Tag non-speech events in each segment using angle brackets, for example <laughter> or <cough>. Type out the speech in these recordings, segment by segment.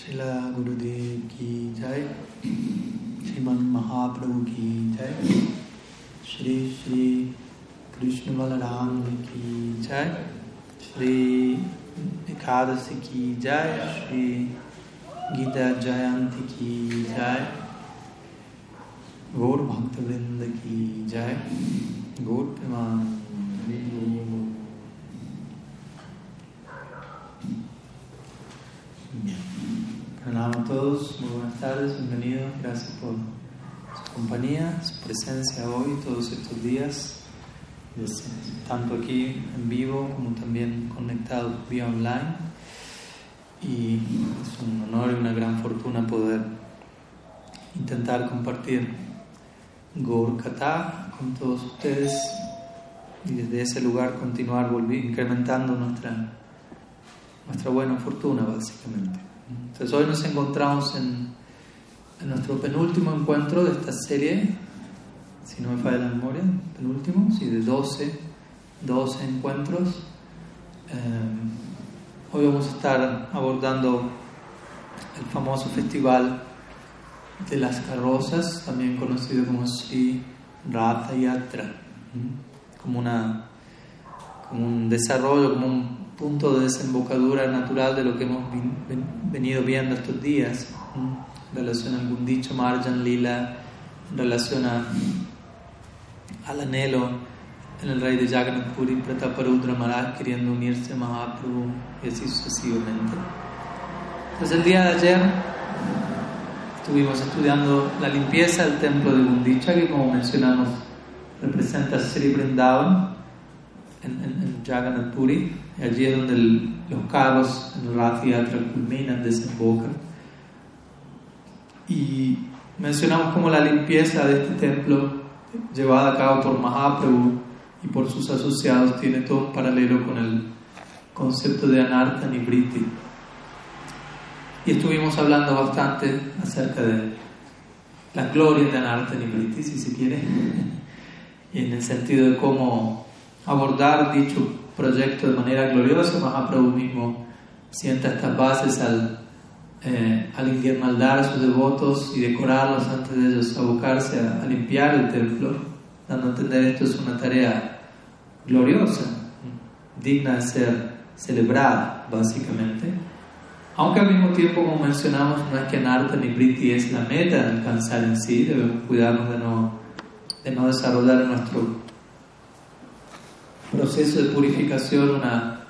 شیلا گرودیو کی جائے شریمن مہا کی جائے شری شری کرشن بلرام کی جائے شری ایکادش کی جائے شری گیتا جینت کی جائے گور بھکت وند کی جائے گور پیمان tardes, bienvenidos, gracias por su compañía, su presencia hoy, todos estos días, tanto aquí en vivo como también conectados vía online. Y es un honor y una gran fortuna poder intentar compartir Gaur con todos ustedes y desde ese lugar continuar incrementando nuestra, nuestra buena fortuna, básicamente. Entonces hoy nos encontramos en, nuestro penúltimo encuentro de esta serie, si no me falla la memoria, penúltimo, sí, de 12, 12 encuentros. Eh, hoy vamos a estar abordando el famoso festival de las carrozas, también conocido como Sri Ratha Yatra, como, una, como un desarrollo, como un punto de desembocadura natural de lo que hemos venido viendo estos días, en relación a algún dicho Marjan Lila, relación a, al anhelo en el rey de Jagannath Puri, Prataparudra Maharaj, queriendo unirse a Mahaprabhu y así sucesivamente. Entonces el día de ayer estuvimos estudiando la limpieza del templo de Gundicha, que como mencionamos representa Sri Vrindavan en, en, Jagannath Puri allí es donde los carros en el culminan, desembocan. Y mencionamos cómo la limpieza de este templo, llevada a cabo por Mahaprabhu y por sus asociados, tiene todo un paralelo con el concepto de Anartha Nibriti. Y estuvimos hablando bastante acerca de las glorias de Anartha Nibriti, si se quiere, y en el sentido de cómo abordar dicho proyecto de manera gloriosa. Mahaprabhu mismo sienta estas bases al, eh, al inguirnaldar a sus devotos y decorarlos antes de ellos abocarse a, limpiar el templo, dando a entender esto es una tarea gloriosa, digna de ser celebrada, básicamente. Aunque al mismo tiempo, como mencionamos, no es que Narta ni Priti es la meta de alcanzar en sí, debemos cuidarnos de no, de no desarrollar nuestro proceso de purificación, una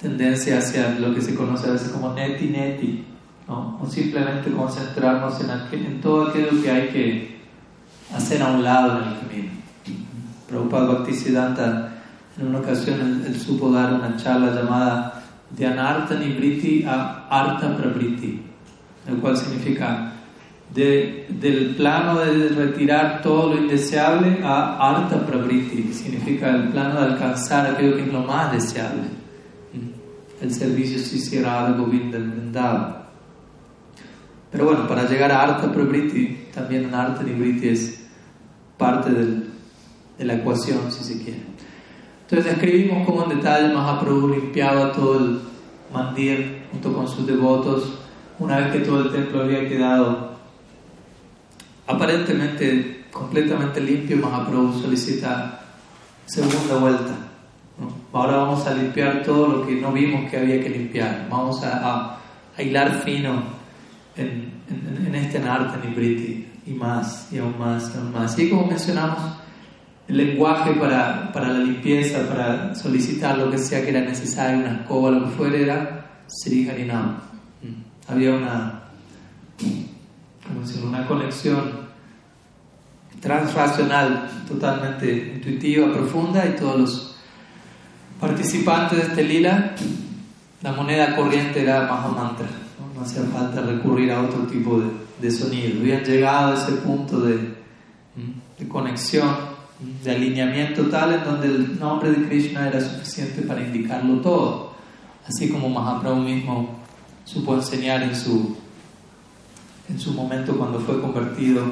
tendencia hacia lo que se conoce a veces como neti neti, ¿no? o simplemente concentrarnos en, en todo aquello que hay que hacer a un lado en el camino. Prabhupada Bhaktisiddhanta en una ocasión él, supo dar una charla llamada de Anartha Nibriti a Artha Prabriti, el cual significa de, del plano de retirar todo lo indeseable a Artha Pravriti, significa el plano de alcanzar aquello que es lo más deseable. El servicio si hiciera algo bien del vendado. Pero bueno, para llegar a Artha Pravriti, también en Artha Nivriti es parte del, de la ecuación, si se quiere. Entonces describimos cómo en detalle Mahaprabhu limpiaba todo el mandir junto con sus devotos una vez que todo el templo había quedado aparentemente completamente limpio, Mahaprabhu solicita segunda vuelta. Ahora vamos a limpiar todo lo que no vimos que había que limpiar. Vamos a, a, hilar fino en, en, este arte nibriti y más, y aún más, y aún más. Y como mencionamos, el lenguaje para, para, la limpieza, para solicitar lo que sea que era necesario, una escoba, lo que fuera, era Sri Harinam. Mm. Había una, como una conexión transracional, totalmente intuitiva, profunda, y todos los participantes de este lila, la moneda corriente era Mahamantra, no, hacía falta recurrir a otro tipo de, de, sonido. Habían llegado a ese punto de, de conexión, de alineamiento tal en donde el nombre de Krishna era suficiente para indicarlo todo, así como Mahaprabhu mismo supo enseñar en su, en su momento cuando fue convertido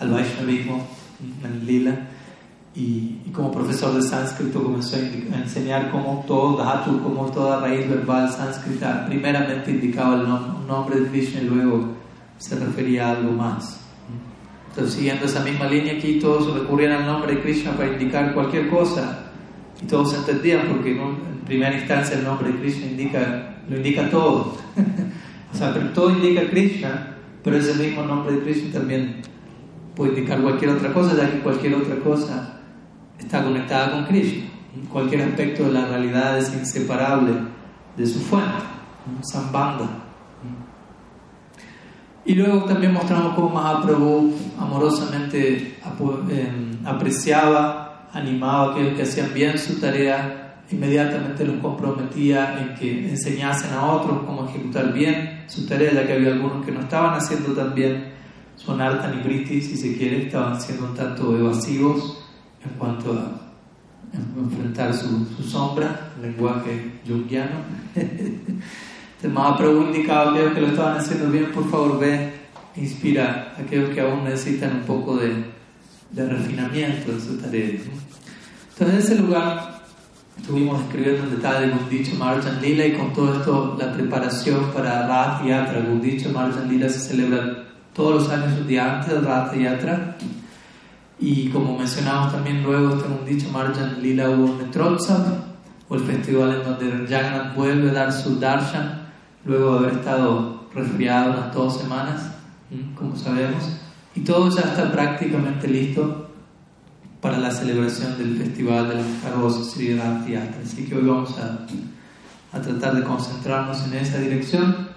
al Vaishnavismo en Lila. y, como profesor de sánscrito comenzó a enseñar cómo todo dhatu, cómo toda raíz verbal sánscrita primeramente indicaba el nombre de Krishna y luego se refería a algo más. Entonces, siguiendo esa misma línea aquí, todos recurrían al nombre de Krishna para indicar cualquier cosa y todos entendían porque en primera instancia el nombre de Krishna indica, lo indica todo. <laughs> o sea, pero todo indica Krishna, pero ese mismo nombre de Krishna también puede indicar cualquier otra cosa, ya que cualquier otra cosa está conectada con Krishna. Cualquier aspecto de la realidad es inseparable de su fuente, Sambandha. Y luego también mostramos cómo Mahaprabhu amorosamente em, apreciaba, animaba a aquellos que hacían bien su tarea, inmediatamente los comprometía en que enseñasen a otros cómo ejecutar bien su tarea, ya que había algunos que no estaban haciendo tan bien, son artan y briti, si se quiere, estaban siendo un tanto evasivos en cuanto a enfrentar su, su sombra, lenguaje junguiano. <laughs> El Mahaprabhu indicaba a aquellos que lo estaban haciendo bien, por favor ve, inspira a aquellos que aún necesitan un poco de, de refinamiento en su tarea. Entonces, en ese lugar estuvimos escribiendo en detalle Gundicha Marjan Lila y con todo esto la preparación para Rath Yatra. Gundicha Marjan Lila se celebra todos los años un día antes del Rath Yatra y como mencionamos también luego, tengo un dicho, Marjan Lila hubo o el festival en donde Jagannath vuelve a dar su darshan, luego de haber estado resfriado unas dos semanas, como sabemos, y todo ya está prácticamente listo para la celebración del festival del carrozas Sri Radha Así que hoy vamos a, a tratar de concentrarnos en esa dirección.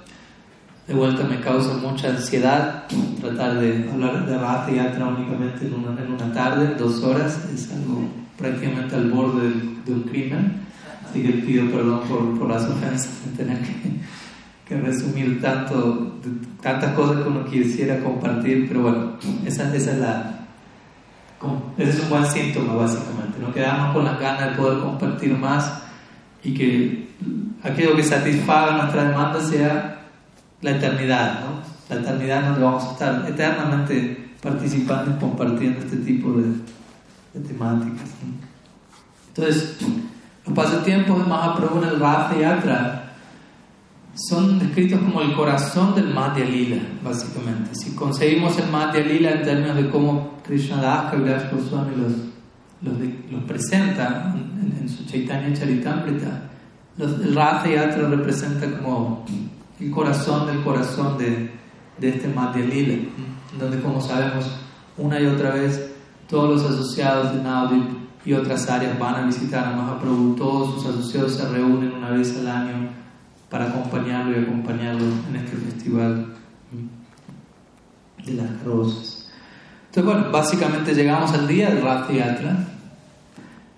De vuelta me causa mucha ansiedad tratar de hablar de Rath Yatra únicamente en una, en una tarde, dos horas, es algo prácticamente al borde de, un crimen. Así que pido perdón por, por las ofensas de tener que, que, resumir tanto, tantas cosas que uno quisiera compartir, pero bueno, esa, esa es la, ese es un buen síntoma básicamente, no quedamos con las ganas de poder compartir más y que aquello que satisfaga nuestra demanda sea la eternidad, ¿no? La eternidad donde vamos a estar eternamente participando y compartiendo este tipo de, de temáticas. Entonces, los pasatiempos Mahaprabhu en el Rath Yatra son descritos como el corazón del Madhya Lila, básicamente. Si conseguimos el Madhya Lila en términos de cómo Krishna Das Kaviraj Goswami los, los, los presenta en, en, su Chaitanya Charitamrita, el Rath Yatra representa como el corazón del corazón de, de este Madhya Lila, donde como sabemos una y otra vez todos los asociados de Navadvip y otras áreas van a visitar a Mahaprabhu, todos sus asociados se reúnen una vez al año para acompañarlo y acompañarlo en este festival de las rosas. Entonces, bueno, básicamente llegamos al día del Rath Yatra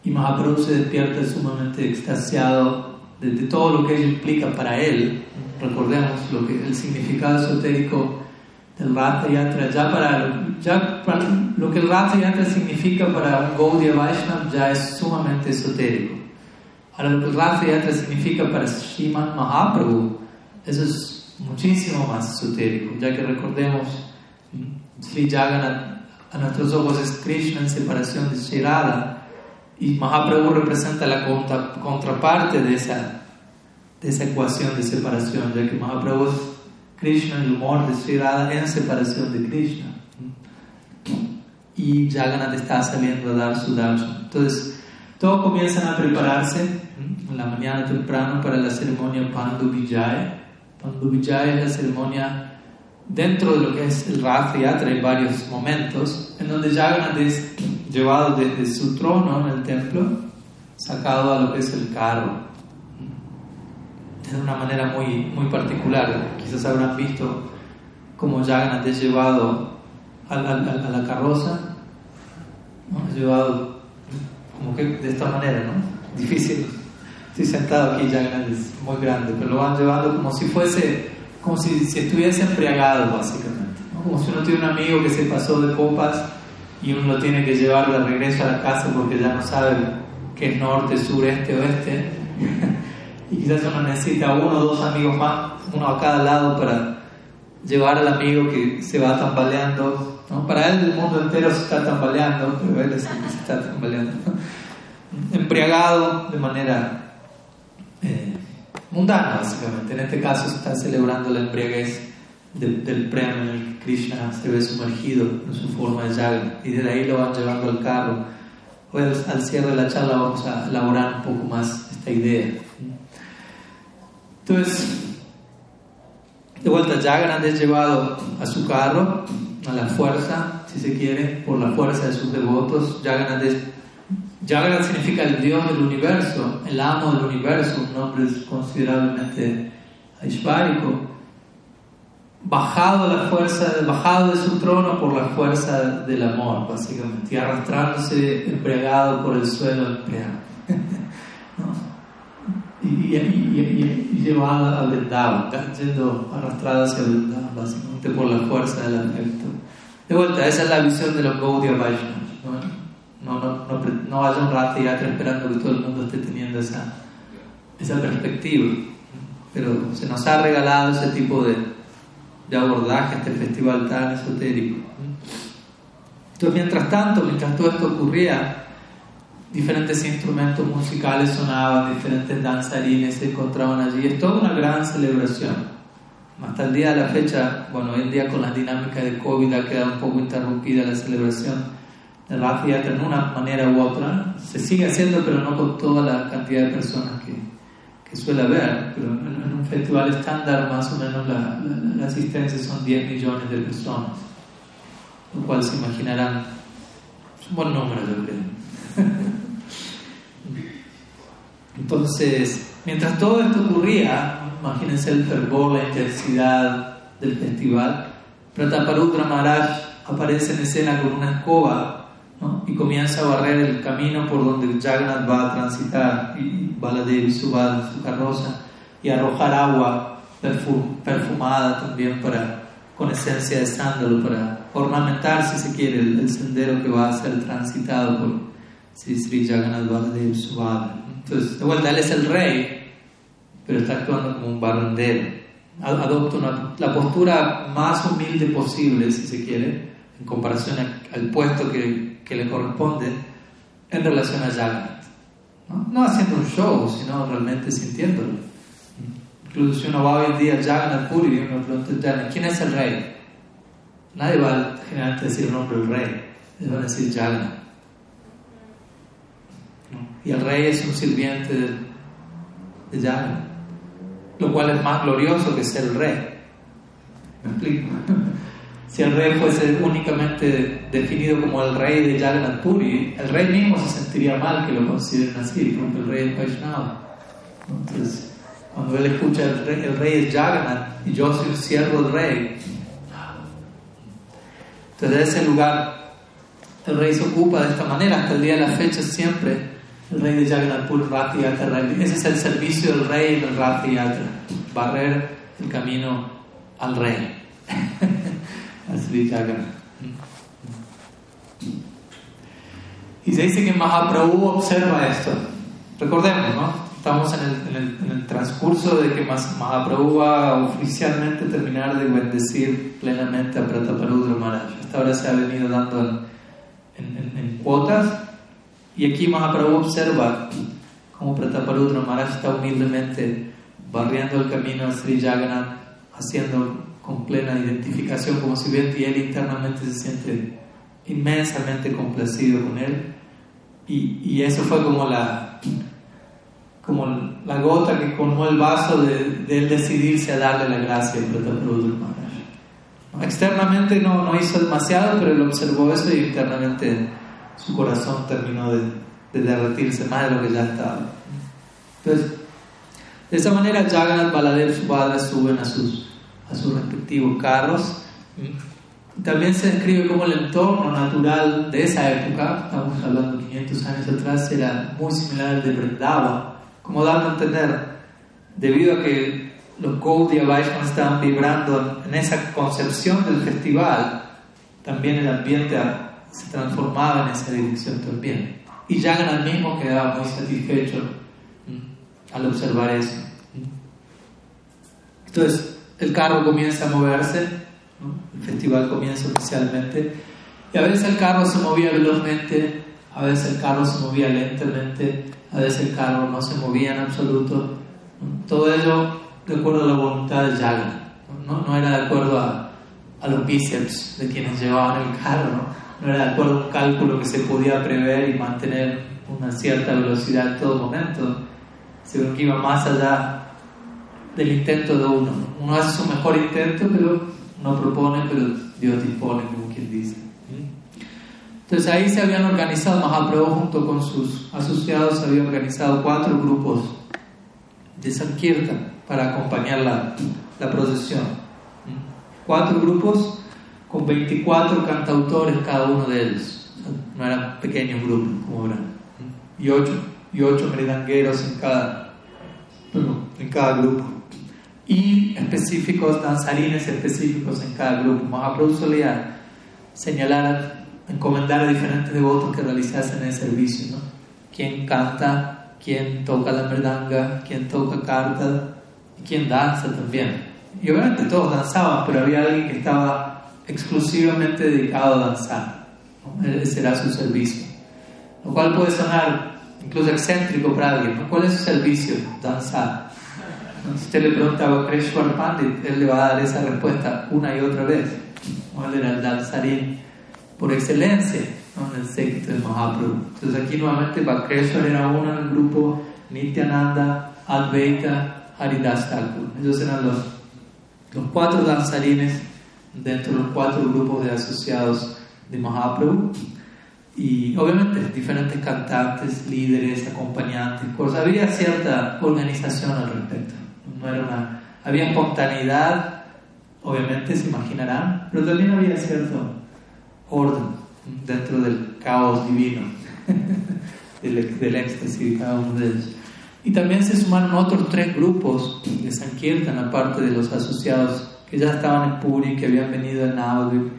y Mahaprabhu se despierta sumamente extasiado de, todo lo que ello implica para él recordemos lo que, el significado esotérico del Ratha Yatra, ya para, ya lo que el Ratha Yatra significa para un Gaudiya Vaishnava ya es sumamente esotérico. Yatra significa para Sriman Mahaprabhu, eso es muchísimo más esotérico, ya que recordemos, Sri Jagannath a nuestros ojos es Krishna en separación de y Mahaprabhu representa la contraparte de esa de esa ecuación de separación, ya que Mahaprabhu es Krishna, el humor de Sri Radha en separación de Krishna. Y Jagannath está saliendo a dar su darshan. Entonces, todos comienzan a prepararse en la mañana temprano para la ceremonia Pandu Vijay. Pandu Vijay es la ceremonia dentro de lo que es el Rath Yatra, hay varios momentos en donde Jagannath es llevado desde su trono en el templo, sacado a lo que es el carro de una manera muy, muy particular. Quizás habrán visto cómo Jagannath es llevado a, la carroza, ¿no? es llevado como que de esta manera, ¿no? Difícil. Estoy sentado aquí, Jagannath es muy grande, pero lo van llevando como si fuese, como si, estuviese embriagado, básicamente. Como si uno tiene un amigo que se pasó de copas y uno lo tiene que llevar de regreso a la casa porque ya no sabe qué es norte, sur, este, oeste. <laughs> y quizás uno necesita uno o dos amigos más, uno a cada lado para, llevar al amigo que se va tambaleando. ¿no? Para él el mundo entero se está tambaleando, pero él es que se está tambaleando. Embriagado de manera eh, mundana, básicamente. En este caso se está celebrando la embriaguez del premio en el que Krishna se ve sumergido en su forma de yaga y desde ahí lo van llevando al carro. Hoy al cierre de la charla vamos a elaborar un poco más esta idea. Entonces, de vuelta, Jagannath es llevado a su carro, a la fuerza, si se quiere, por la fuerza de sus devotos. Jagannath, Jagannath significa el Dios del universo, el amo del universo, un nombre considerablemente aishvárico bajado la fuerza, bajado de su trono por la fuerza del amor, básicamente, y arrastrándose embriagado por el suelo empleado. <laughs> y, y, llevado a Vrindavan, yendo arrastrado hacia Vrindavan, básicamente por la fuerza del afecto. De vuelta, esa es la visión de los Gaudiya Vaishnavas. ¿no? No, no, no, no vaya un rato esperando que todo el mundo esté teniendo esa, esa perspectiva. Pero se nos ha regalado ese tipo de, de abordaje este festival tan esotérico. Entonces, mientras tanto, mientras todo esto ocurría, diferentes instrumentos musicales sonaban, diferentes danzarines se encontraban allí. Es toda una gran celebración. Hasta el día de la fecha, bueno, hoy en día con la dinámica de COVID ha quedado un poco interrumpida la celebración la Yatra en una manera u otra. Se sigue haciendo, pero no con toda la cantidad de personas que, que suele haber, pero en, un festival estándar más o menos la, la, asistencia son 10 millones de personas, lo cual se imaginarán, es un buen número yo creo. <laughs> Entonces, mientras todo esto ocurría, imagínense el fervor, la intensidad del festival, Prataparudra Maharaj aparece en escena con una escoba y comienza a barrer el camino por donde Jagannath va a transitar y Baladevi suba su carroza y arrojar agua perfumada también para, con esencia de sándalo para ornamentar, si se quiere, el, sendero que va a ser transitado por Sri Jagannath Baladev Subhadra. Entonces, de vuelta, él es el rey, pero está actuando como un barrendero. Adopta la postura más humilde posible, si se quiere, en comparación al puesto que que le corresponde en relación a Jagannath. ¿no? haciendo un show, sino realmente sintiéndolo. Incluso si uno va hoy en día a Jagannath Puri y uno pregunta, ¿quién es el rey? Nadie va generalmente a decir el nombre del rey, le van a decir Jagannath. Y el rey es un sirviente de, de lo cual es más glorioso que ser el rey. ¿Me explico? <laughs> Si el rey fuese únicamente definido como el rey de Jagannath Puri, el rey mismo se sentiría mal que lo consideren así, porque el rey es Vaishnava. Entonces, cuando él escucha el rey, el rey es Jagannath y yo soy el siervo del rey, entonces de ese lugar el rey se ocupa de esta manera hasta el día de la fecha siempre el rey de Jagannath Puri Rathi Yatra. Ese es el servicio del rey en el Rathi Yatra, barrer el camino al rey. <laughs> Y se dice que Mahaprabhu observa esto. Recordemos, ¿no? Estamos en el, en el, transcurso de que Mahaprabhu va a oficialmente terminar de bendecir plenamente a Prataparudra Maharaj. Hasta ahora se ha venido dando en, en cuotas. Y aquí Mahaprabhu observa cómo Prataparudra Maharaj está humildemente barriendo el camino a Sri Jagannath, haciendo con plena identificación, como si bien y él internamente se siente inmensamente complacido con él. Y, y, eso fue como la, como la gota que colmó el vaso de, él decidirse a darle la gracia a Prataprudra Maharaj. Externamente no, no hizo demasiado, pero él observó eso y internamente su corazón terminó de, de derretirse más de lo que ya estaba. Entonces, de esa manera Jagannath Baladev, su padre, suben a sus a sus respectivos carros. También se describe como el entorno natural de esa época, estamos hablando de 500 años atrás, era muy similar al de Brendava, como dando a entender, debido a que los Gaudiya Vaishnavas estaban vibrando en esa concepción del festival, también el ambiente se transformaba en esa dirección también. Y Jagan mismo quedaba muy satisfecho al observar eso. Entonces, el carro comienza a moverse, el festival comienza oficialmente, y a veces el carro se movía velozmente, a veces el carro se movía lentamente, a veces el carro no se movía en absoluto. Todo ello de acuerdo a la voluntad de Yaga, no, era de acuerdo a, a, los bíceps de quienes llevaban el carro, ¿no? no era de acuerdo a un cálculo que se podía prever y mantener una cierta velocidad en todo momento, sino que iba más allá del intento de uno. Uno hace su mejor intento, pero no propone, pero Dios dispone, como quien dice. Entonces ahí se habían organizado, Mahaprabhu junto con sus asociados se habían organizado cuatro grupos de Sankirtan para acompañar la, la procesión. Cuatro grupos con 24 cantautores cada uno de ellos. No eran pequeños grupos como eran. Y ocho, y ocho meridangueros en cada, en cada grupo. Y específicos, danzarines específicos en cada grupo. Mahaprabhu solía señalar encomendar a diferentes devotos que realizasen el servicio, ¿no? Quien canta, quien toca la merdanga, quien toca carta y quien danza también. Y obviamente todos danzaban, pero había alguien que estaba exclusivamente dedicado a danzar. Ese era su servicio. Lo cual puede sonar incluso excéntrico para alguien. ¿Cuál es su servicio? Danzar. Si usted le preguntaba a Krishwar Pandit, él le va a dar esa respuesta una y otra vez. ¿Cuál era el danzarín? por excelencia en el séquito de Mahaprabhu. Entonces aquí nuevamente Bhakreshwar era uno en el grupo Nityananda, Advaita, Haridas Thakur. Ellos eran los, los cuatro danzarines dentro de los cuatro grupos de asociados de Mahaprabhu. Y obviamente diferentes cantantes, líderes, acompañantes, pues había cierta organización al respecto. No era una, había espontaneidad, obviamente se imaginarán, pero también había cierto orden dentro del caos divino, <laughs> del, del, éxtasis de cada uno de ellos. Y también se sumaron otros tres grupos de Sankirtan, aparte de los asociados que ya estaban en Puri, que habían venido de Navadvip,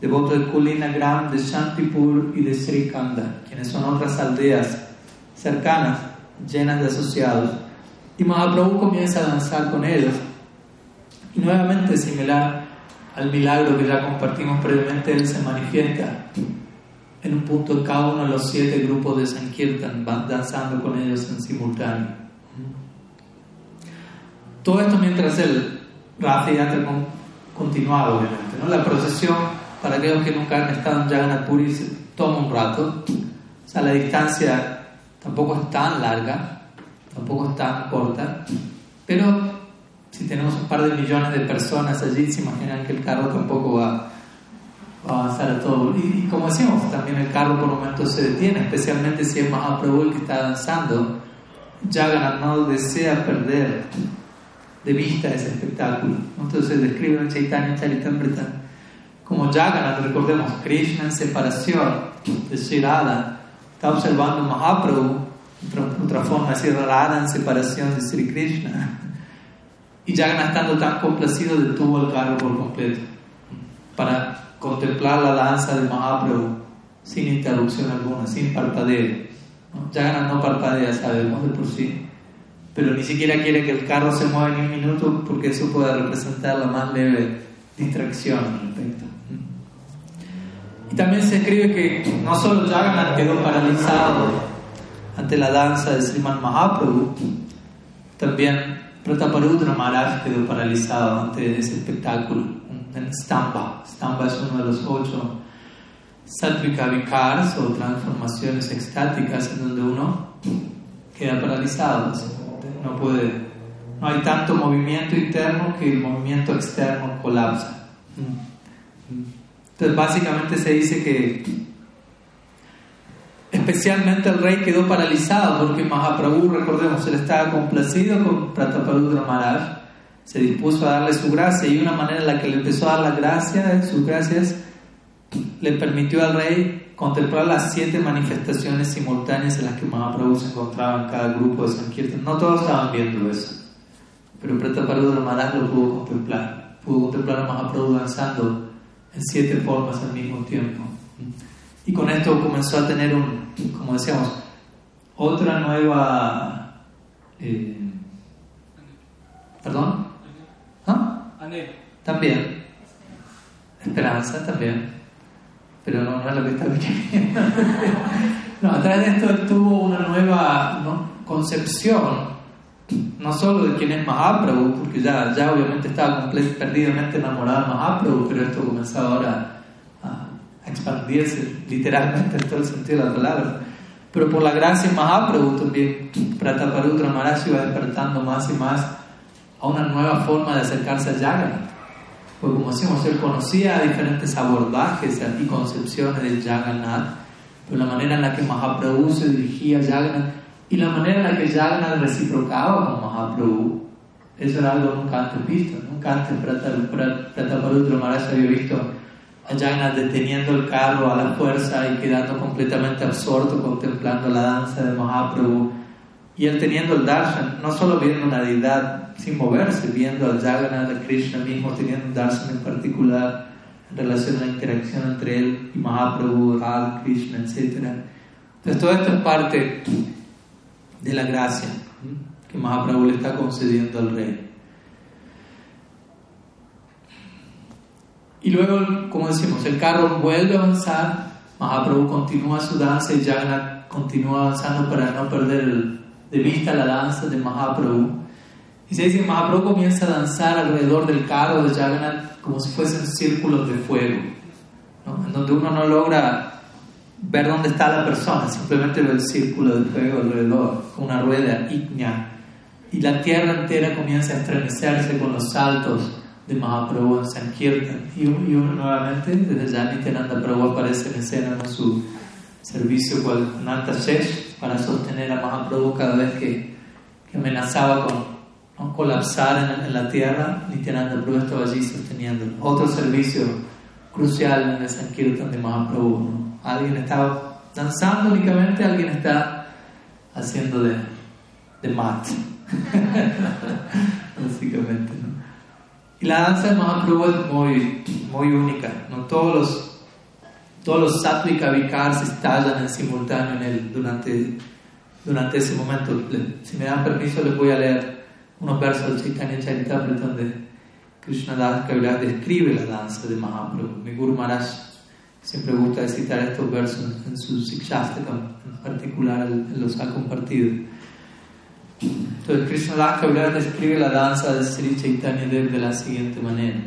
devotos de Kulina Gram, de Shantipur y de Srikanda, quienes son otras aldeas cercanas, llenas de asociados. Y Mahaprabhu comienza a danzar con ellos. Y nuevamente similar al milagro que ya compartimos previamente, Él se manifiesta en un punto cada uno de los siete grupos de Sankirtan, van danzando con ellos en simultáneo. Todo esto mientras el Rafa Yatra continuaba, obviamente. ¿no? La procesión, para aquellos que nunca han estado en Jagannath Puri, toma un rato. O sea, la distancia tampoco es tan larga, tampoco es tan corta, pero si tenemos un par de millones de personas allí, se imaginan que el carro tampoco va, a avanzar a todo. Y, como decimos, también el carro por momentos se detiene, especialmente si es Mahaprabhu el que está danzando. Jagannath no desea perder de vista ese espectáculo. Entonces describe en Chaitanya Charitamrita como Jagannath, recordemos, Krishna en separación de Sri Radha, está observando Mahaprabhu, otra, forma de decir Radha en separación de Sri Krishna y ya estando tan complacido, detuvo el carro por completo para contemplar la danza de Mahaprabhu sin interrupción alguna, sin parpadeo. ¿no? no parpadea, sabemos de por sí, pero ni siquiera quiere que el carro se mueva en un minuto porque eso puede representar la más leve distracción al respecto. Y también se escribe que no solo Jagannath quedó paralizado ante la danza de Sriman Mahaprabhu, también Prataparudra Maharaj quedó paralizado ante ese espectáculo en Stamba. Stamba es uno de los ocho Sattvika Vikars o transformaciones extáticas en donde uno queda paralizado. No puede, no hay tanto movimiento interno que el movimiento externo colapsa. Entonces básicamente se dice que Especialmente el rey quedó paralizado porque Mahaprabhu, recordemos, él estaba complacido con Prataparudra Maharaj, se dispuso a darle su gracia y una manera en la que le empezó a dar la gracia, sus gracias, le permitió al rey contemplar las siete manifestaciones simultáneas en las que Mahaprabhu se encontraba en cada grupo de Sankirtan. No todos estaban viendo eso, pero Prataparudra Maharaj lo pudo contemplar, pudo contemplar a Mahaprabhu danzando en siete formas al mismo tiempo. Y con esto comenzó a tener un, como decíamos, otra nueva... Eh, ¿Perdón? ¿Ah? También. Esperanza también. Pero no, no es lo que está viendo. <laughs> no, a través de esto él tuvo una nueva concepción, no solo de quién es Mahaprabhu, porque ya, ya obviamente estaba perdidamente enamorado de Mahaprabhu, pero esto comenzaba ahora expandirse literalmente en todo el sentido de la palabra. Pero por la gracia Mahaprabhu también Prataparutra Maharaj iba despertando más y más a una nueva forma de acercarse a Jagannath. Porque como decimos, él conocía diferentes abordajes y concepciones de Jagannath, pero la manera en la que Mahaprabhu se dirigía a Jagannath y la manera en la que Jagannath reciprocaba con Mahaprabhu, eso era algo nunca antes visto. Nunca antes Prataparutra Maharaj había visto a Jagannath deteniendo el carro a la fuerza y quedando completamente absorto contemplando la danza de Mahaprabhu. Y él teniendo el darshan, no solo viendo una deidad sin moverse, viendo al Jagannath, a Krishna mismo, teniendo un darshan en particular en relación a la interacción entre él y Mahaprabhu, Radha, Krishna, etc. Entonces todo esto es parte de la gracia que Mahaprabhu le está concediendo al rey. Y luego, como decimos, el carro vuelve a avanzar, Mahaprabhu continúa su danza y Jagannath continúa avanzando para no perder de vista la danza de Mahaprabhu. Y se dice que Mahaprabhu comienza a danzar alrededor del carro de Jagannath como si fuesen círculos de fuego, en donde uno no logra ver dónde está la persona, simplemente ve el círculo de fuego alrededor, una rueda ígnea, y la tierra entera comienza a estremecerse con los saltos de Mahaprabhu en Sankirtan. Y, uno nuevamente, desde ya Nityananda Prabhu aparece en escena con su servicio cual Nanta Shesh para sostener a Mahaprabhu cada vez que, que amenazaba con ¿no? colapsar en, la tierra, Nityananda Prabhu estaba allí sosteniendo. Otro servicio crucial en el Sankirtan de Mahaprabhu. Alguien está danzando únicamente, alguien está haciendo de, de mat. <laughs> Básicamente, ¿no? Y la danza de Mahaprabhu es muy, muy única. ¿no? Todos los todos los sattvika vikars estallan en simultáneo en él durante, durante ese momento. Si me dan permiso, les voy a leer unos versos del Chaitanya Charitamrita donde Krishnadas Kaviraj describe la danza de Mahaprabhu. Mi Guru Maharaj siempre gusta citar estos versos en su Sikshastakam, en particular los ha compartido. Entonces Krishnadas Kaviraj describe la danza de Sri Chaitanya Dev de la siguiente manera.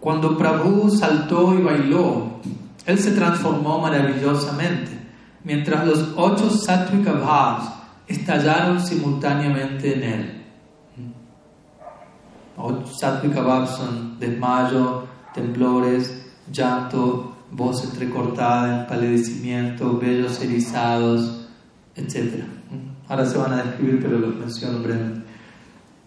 Cuando Prabhu saltó y bailó, él se transformó maravillosamente, mientras los ocho Sattvika Bhavs estallaron simultáneamente en él. Sattvic son desmayo, temblores, llanto, voz entrecortada, empalidecimiento, vellos erizados, etc. Ahora se van a describir, pero lo menciono brevemente.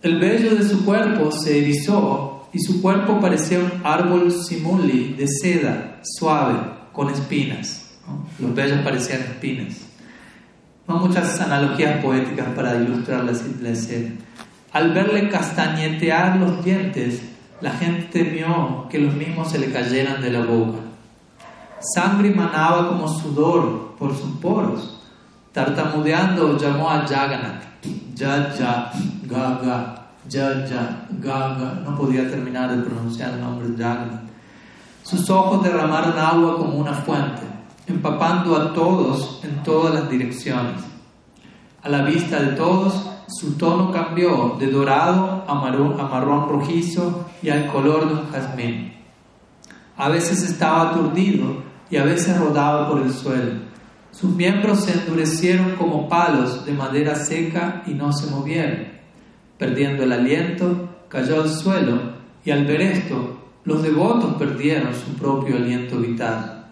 El vello de su cuerpo se erizó y su cuerpo parecía un árbol simuli de seda suave con espinas. Los vellos parecían espinas. No muchas analogías poéticas para ilustrar la, escena. Al verle castañetear los dientes, la gente temió que los mismos se le cayeran de la boca. Sangre manaba como sudor por sus poros. Tartamudeando llamó a Jagannath. Ya, ya, ya, gaga. No podía terminar de pronunciar el nombre de Jagannath. Sus ojos derramaron agua como una fuente empapando a todos en todas las direcciones. A la vista de todos, su tono cambió de dorado a marrón, a marrón rojizo y al color de un jazmín. A veces estaba aturdido y a veces rodaba por el suelo. Sus miembros se endurecieron como palos de madera seca y no se movieron. Perdiendo el aliento, cayó al suelo y al ver esto, los devotos perdieron su propio aliento vital.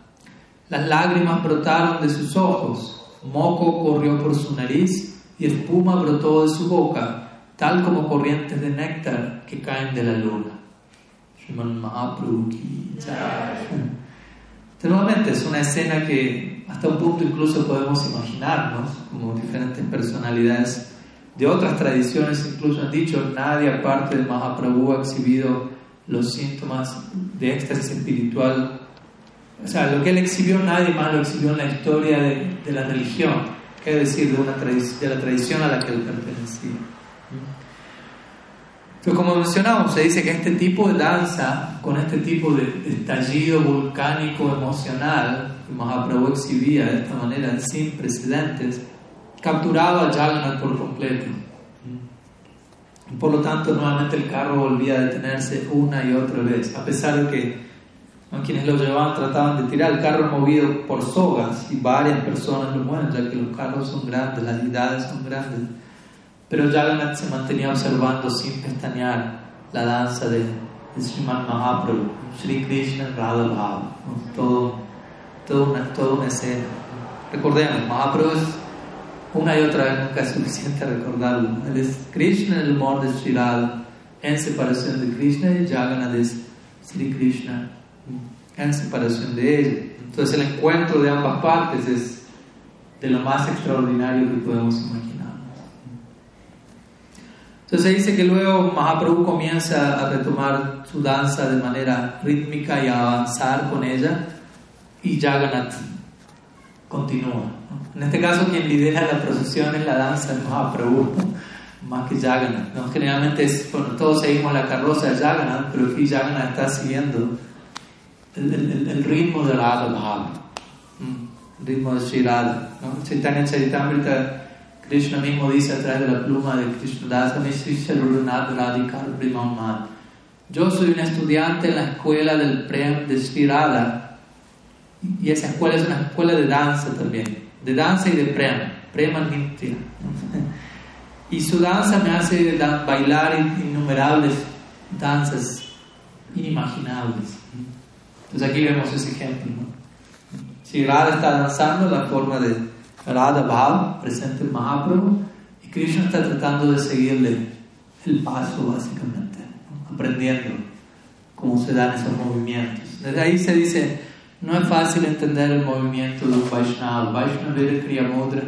Las lágrimas brotaron de sus ojos, moco corrió por su nariz y espuma brotó de su boca, tal como corrientes de néctar que caen de la luna. Nuevamente es una escena que hasta un punto incluso podemos imaginarnos como diferentes personalidades de otras tradiciones incluso han dicho nadie aparte de Mahaprabhu ha exhibido los síntomas de éxtasis espiritual o sea, lo que él exhibió nadie más lo exhibió en la historia de, de la religión, es decir, de, una de la tradición a la que él pertenecía. Entonces, como mencionamos, se dice que este tipo de danza, con este tipo de estallido volcánico emocional que Mahaprabhu exhibía de esta manera sin precedentes, capturaba a Jagannath por completo. Por lo tanto, nuevamente el carro volvía a detenerse una y otra vez, a pesar de que quienes lo llevaban trataban de tirar el carro movido por sogas y varias personas lo mueven, ya que los carros son grandes, las deidades son grandes. Pero Jagannath se mantenía observando sin pestañear la danza de, Sriman Mahaprabhu, Sri Krishna Radha Bhava, todo, todo una, toda una escena. Recordemos, Mahaprabhu es una y otra vez nunca es suficiente recordarlo. Él es Krishna, el amor de Sri Radha, en separación de Krishna y Jagannath es Sri Krishna en separación de ella. Entonces el encuentro de ambas partes es de lo más extraordinario que podemos imaginar. Entonces dice que luego Mahaprabhu comienza a retomar su danza de manera rítmica y a avanzar con ella y Jagannath continúa. En este caso quien lidera la procesión es la danza de Mahaprabhu, más que Jagannath. Generalmente es, bueno, todos seguimos la carroza de Jagannath, pero aquí Jagannath está siguiendo el, ritmo de Radha Bhava, el ritmo de Sri Radha. ¿no? Chaitanya Charitamrita, Krishna mismo dice a través de la pluma de Krishna Das, yo soy un estudiante en la escuela del Prem de Sri Radha y esa escuela es una escuela de danza también, de danza y de Prem, Prema Nitya. <laughs> Y su danza me hace bailar innumerables danzas inimaginables. Entonces aquí vemos ese ejemplo. Si Radha está danzando la forma de Radha Bhav, presente en Mahaprabhu, y Krishna está tratando de seguirle el paso básicamente, aprendiendo cómo se dan esos movimientos. Desde ahí se dice, no es fácil entender el movimiento de un Vaishnava. Vaishnava Kriya Mudra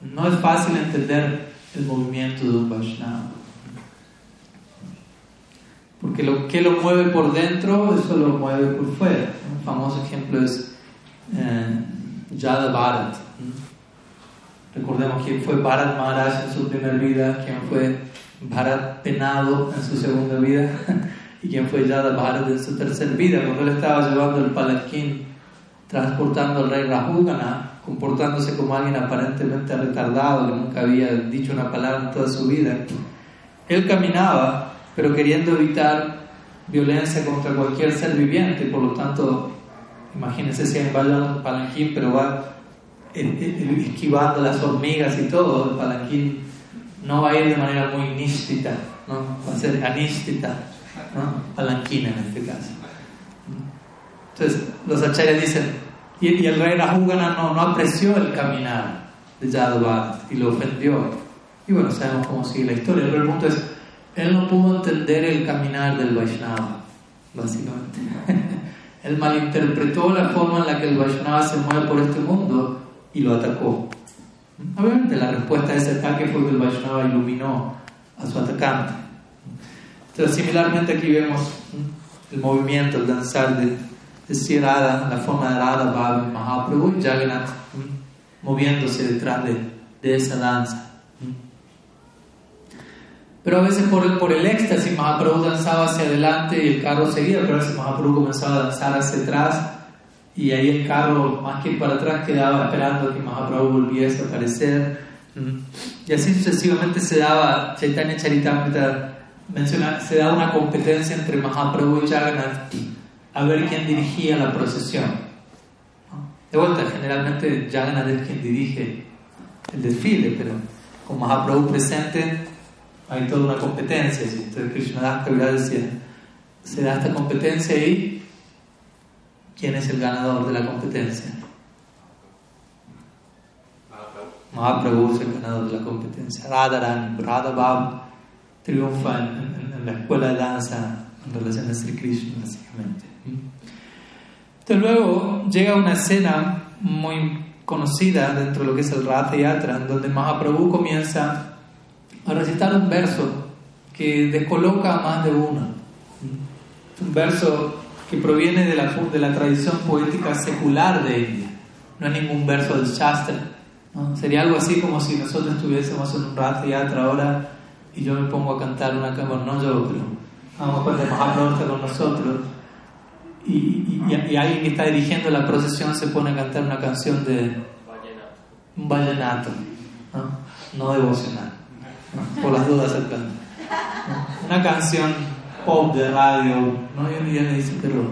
No es fácil entender el movimiento de un Vaishnava. Porque lo que lo mueve por dentro, eso lo mueve por fuera. Un famoso ejemplo es eh, Yada Bharat. Recordemos quién fue Bharat Maharaj en su primera vida, quién fue Bharat Penado en su segunda vida <laughs> y quién fue Yada Bharat en su tercera vida. Cuando él estaba llevando el palanquín, transportando al rey Rahugana, comportándose como alguien aparentemente retardado que nunca había dicho una palabra en toda su vida. Él caminaba pero queriendo evitar violencia contra cualquier ser viviente, por lo tanto, imagínense si va un palanquín, pero va esquivando las hormigas y todo, el palanquín no va a ir de manera muy nístita, ¿no? va a ser anístita, ¿no? palanquina en este caso. Entonces, los acharyas dicen, y, el rey Rahugana no, no apreció el caminar de Yadvat y lo ofendió. Y bueno, sabemos cómo sigue la historia, pero el punto es, él no pudo entender el caminar del Vaishnava, básicamente. <laughs> él malinterpretó la forma en la que el Vaishnava se mueve por este mundo y lo atacó. Obviamente la respuesta a ese ataque fue que el Vaishnava iluminó a su atacante. Entonces, similarmente aquí vemos el movimiento, el danzar de, de la forma de Radha, Bhava, Mahaprabhu y Jagannath moviéndose detrás de, de esa danza. Pero a veces por el, por el éxtasis Mahaprabhu danzaba hacia adelante y el carro seguía, pero a veces Mahaprabhu comenzaba a danzar hacia atrás y ahí el carro más que para atrás quedaba esperando que Mahaprabhu volviese a aparecer. Mm. Y así sucesivamente se daba, Chaitanya Charitamrita menciona, se daba una competencia entre Mahaprabhu y Jagannath a ver quién dirigía la procesión. De vuelta, generalmente Jagannath es quien dirige el desfile, pero con Mahaprabhu presente hay toda una competencia. Entonces Krishna decía, se da esta competencia y ¿quién es el ganador de la competencia? Mahaprabhu es el ganador de la competencia. Radharani, Radhabhav triunfa en, la escuela de danza en relación a Sri Krishna, básicamente. Entonces luego llega una escena muy conocida dentro de lo que es el Ratha Yatra, en donde Mahaprabhu comienza a recitar un verso que descoloca a más de uno. Un verso que proviene de la, de la tradición poética secular de India. No es ningún verso del Shastra. Sería algo así como si nosotros estuviésemos en un Rath Yatra ahora y yo me pongo a cantar una canción, no yo, pero vamos cuando Mahaprabhu está con nosotros, y, y, y, alguien que está dirigiendo la procesión se pone a cantar una canción de un vallenato, no, no devocional, por las dudas el Una canción pop de radio, ¿no? Y un día me dice, pero,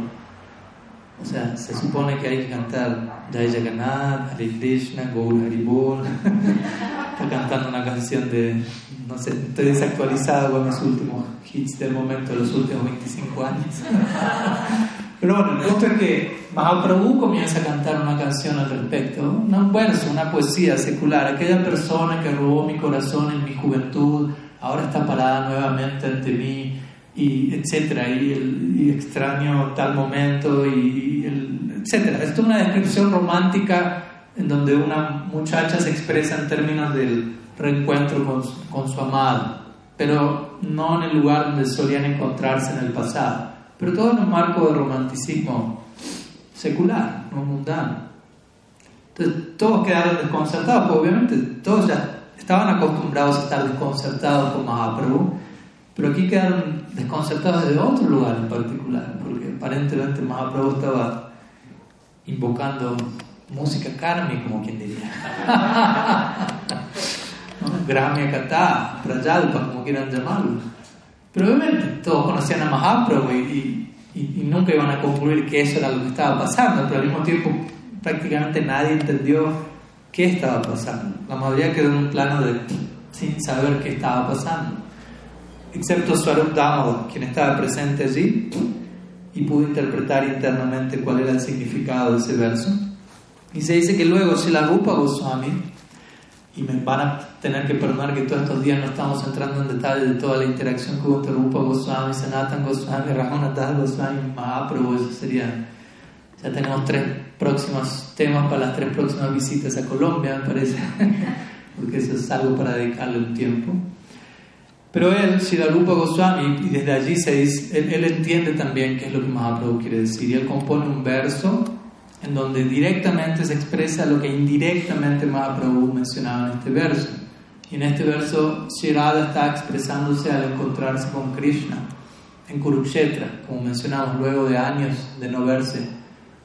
o sea, se supone que hay que cantar Jai Jagannath, Hare Krishna, Gaur Haribol. <laughs> Está cantando una canción de, no sé, estoy desactualizado con los últimos hits del momento, de los últimos 25 años. <laughs> Pero bueno, el punto es que Mahaprabhu comienza a cantar una canción al respecto, un verso, una poesía secular. Aquella persona que robó mi corazón en mi juventud, ahora está parada nuevamente ante mí, y etcétera, y, el, extraño tal momento, y, el, etcétera. Esto es una descripción romántica en donde una muchacha se expresa en términos del reencuentro con, con su amado, pero no en el lugar donde solían encontrarse en el pasado pero todo en un marco de romanticismo secular, no mundano. Entonces todos quedaron desconcertados, porque obviamente todos ya estaban acostumbrados a estar desconcertados con Mahaprabhu, pero aquí quedaron desconcertados de otro lugar en particular, porque aparentemente Mahaprabhu estaba invocando música karmi, como quien diría. <laughs> Gramia Kata, Prayalpa, como quieran llamarlo. Pero obviamente todos conocían a Mahaprabhu y, y, nunca iban a concluir que eso era lo que estaba pasando, pero al mismo tiempo prácticamente nadie entendió qué estaba pasando. La mayoría quedó en un plano de sin saber qué estaba pasando, excepto Swarup Damodar, quien estaba presente allí y pudo interpretar internamente cuál era el significado de ese verso. Y se dice que luego la Rupa Goswami y me van a tener que perdonar que todos estos días no estamos entrando en detalle de toda la interacción que hubo entre Rupa Goswami, Sanatan Goswami, Raghunatha Goswami, Mahaprabhu, eso sería... Ya tenemos tres próximos temas para las tres próximas visitas a Colombia, me parece, <laughs> porque eso es algo para dedicarle un tiempo. Pero él, Rupa Goswami, y desde allí se dice, él, él entiende también qué es lo que Mahaprabhu quiere decir, y él compone un verso en donde directamente se expresa lo que indirectamente Mahaprabhu mencionaba en este verso. Y en este verso, Shirada está expresándose al encontrarse con Krishna en Kurukshetra, como mencionamos, luego de años de no verse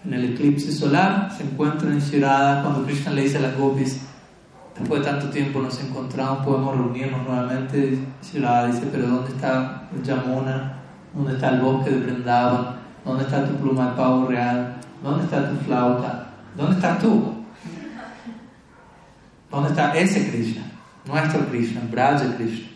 en el eclipse solar, se encuentran en Shirada cuando Krishna le dice a las gopis, después de tanto tiempo nos encontramos, podemos reunirnos nuevamente. Shirada dice, pero ¿dónde está Yamuna? ¿Dónde está el bosque de Vrindavan? ¿Dónde está tu pluma de pavo real? ¿Dónde está tu flauta? ¿Dónde estás tú? ¿Dónde está ese Krishna? Nuestro Krishna, Braja Krishna.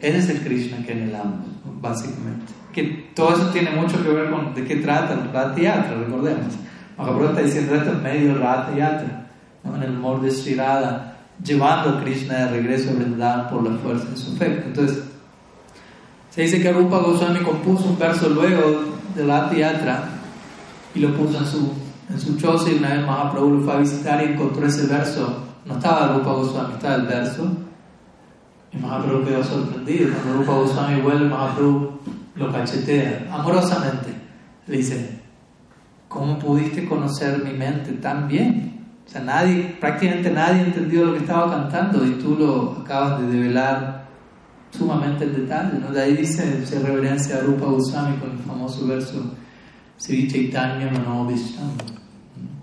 Ese es el Krishna que anhelamos, básicamente. Que todo eso tiene mucho que ver con de qué trata el Rata Yatra, recordemos. Mahaprabhu está diciendo esto en medio Rata Yatra, en el humor de llevando a Krishna de regreso a Vrindavan por la fuerza de su fe. Entonces, se dice que Rupa Goswami compuso un verso luego del Rata Yatra y lo puso en su, en su choza y una vez Mahaprabhu lo fue a visitar y encontró ese verso. No estaba Rupa Goswami, estaba el verso. Y Mahaprabhu quedó sorprendido. Cuando Rupa Goswami vuelve, Mahaprabhu lo cachetea amorosamente. Le dice, ¿cómo pudiste conocer mi mente tan bien? O sea, nadie, prácticamente nadie entendió lo que estaba cantando y tú lo acabas de develar sumamente en detalle. ¿no? De ahí dice, se reverencia a Rupa Goswami con el famoso verso Sri Chaitanya Mano Avishtam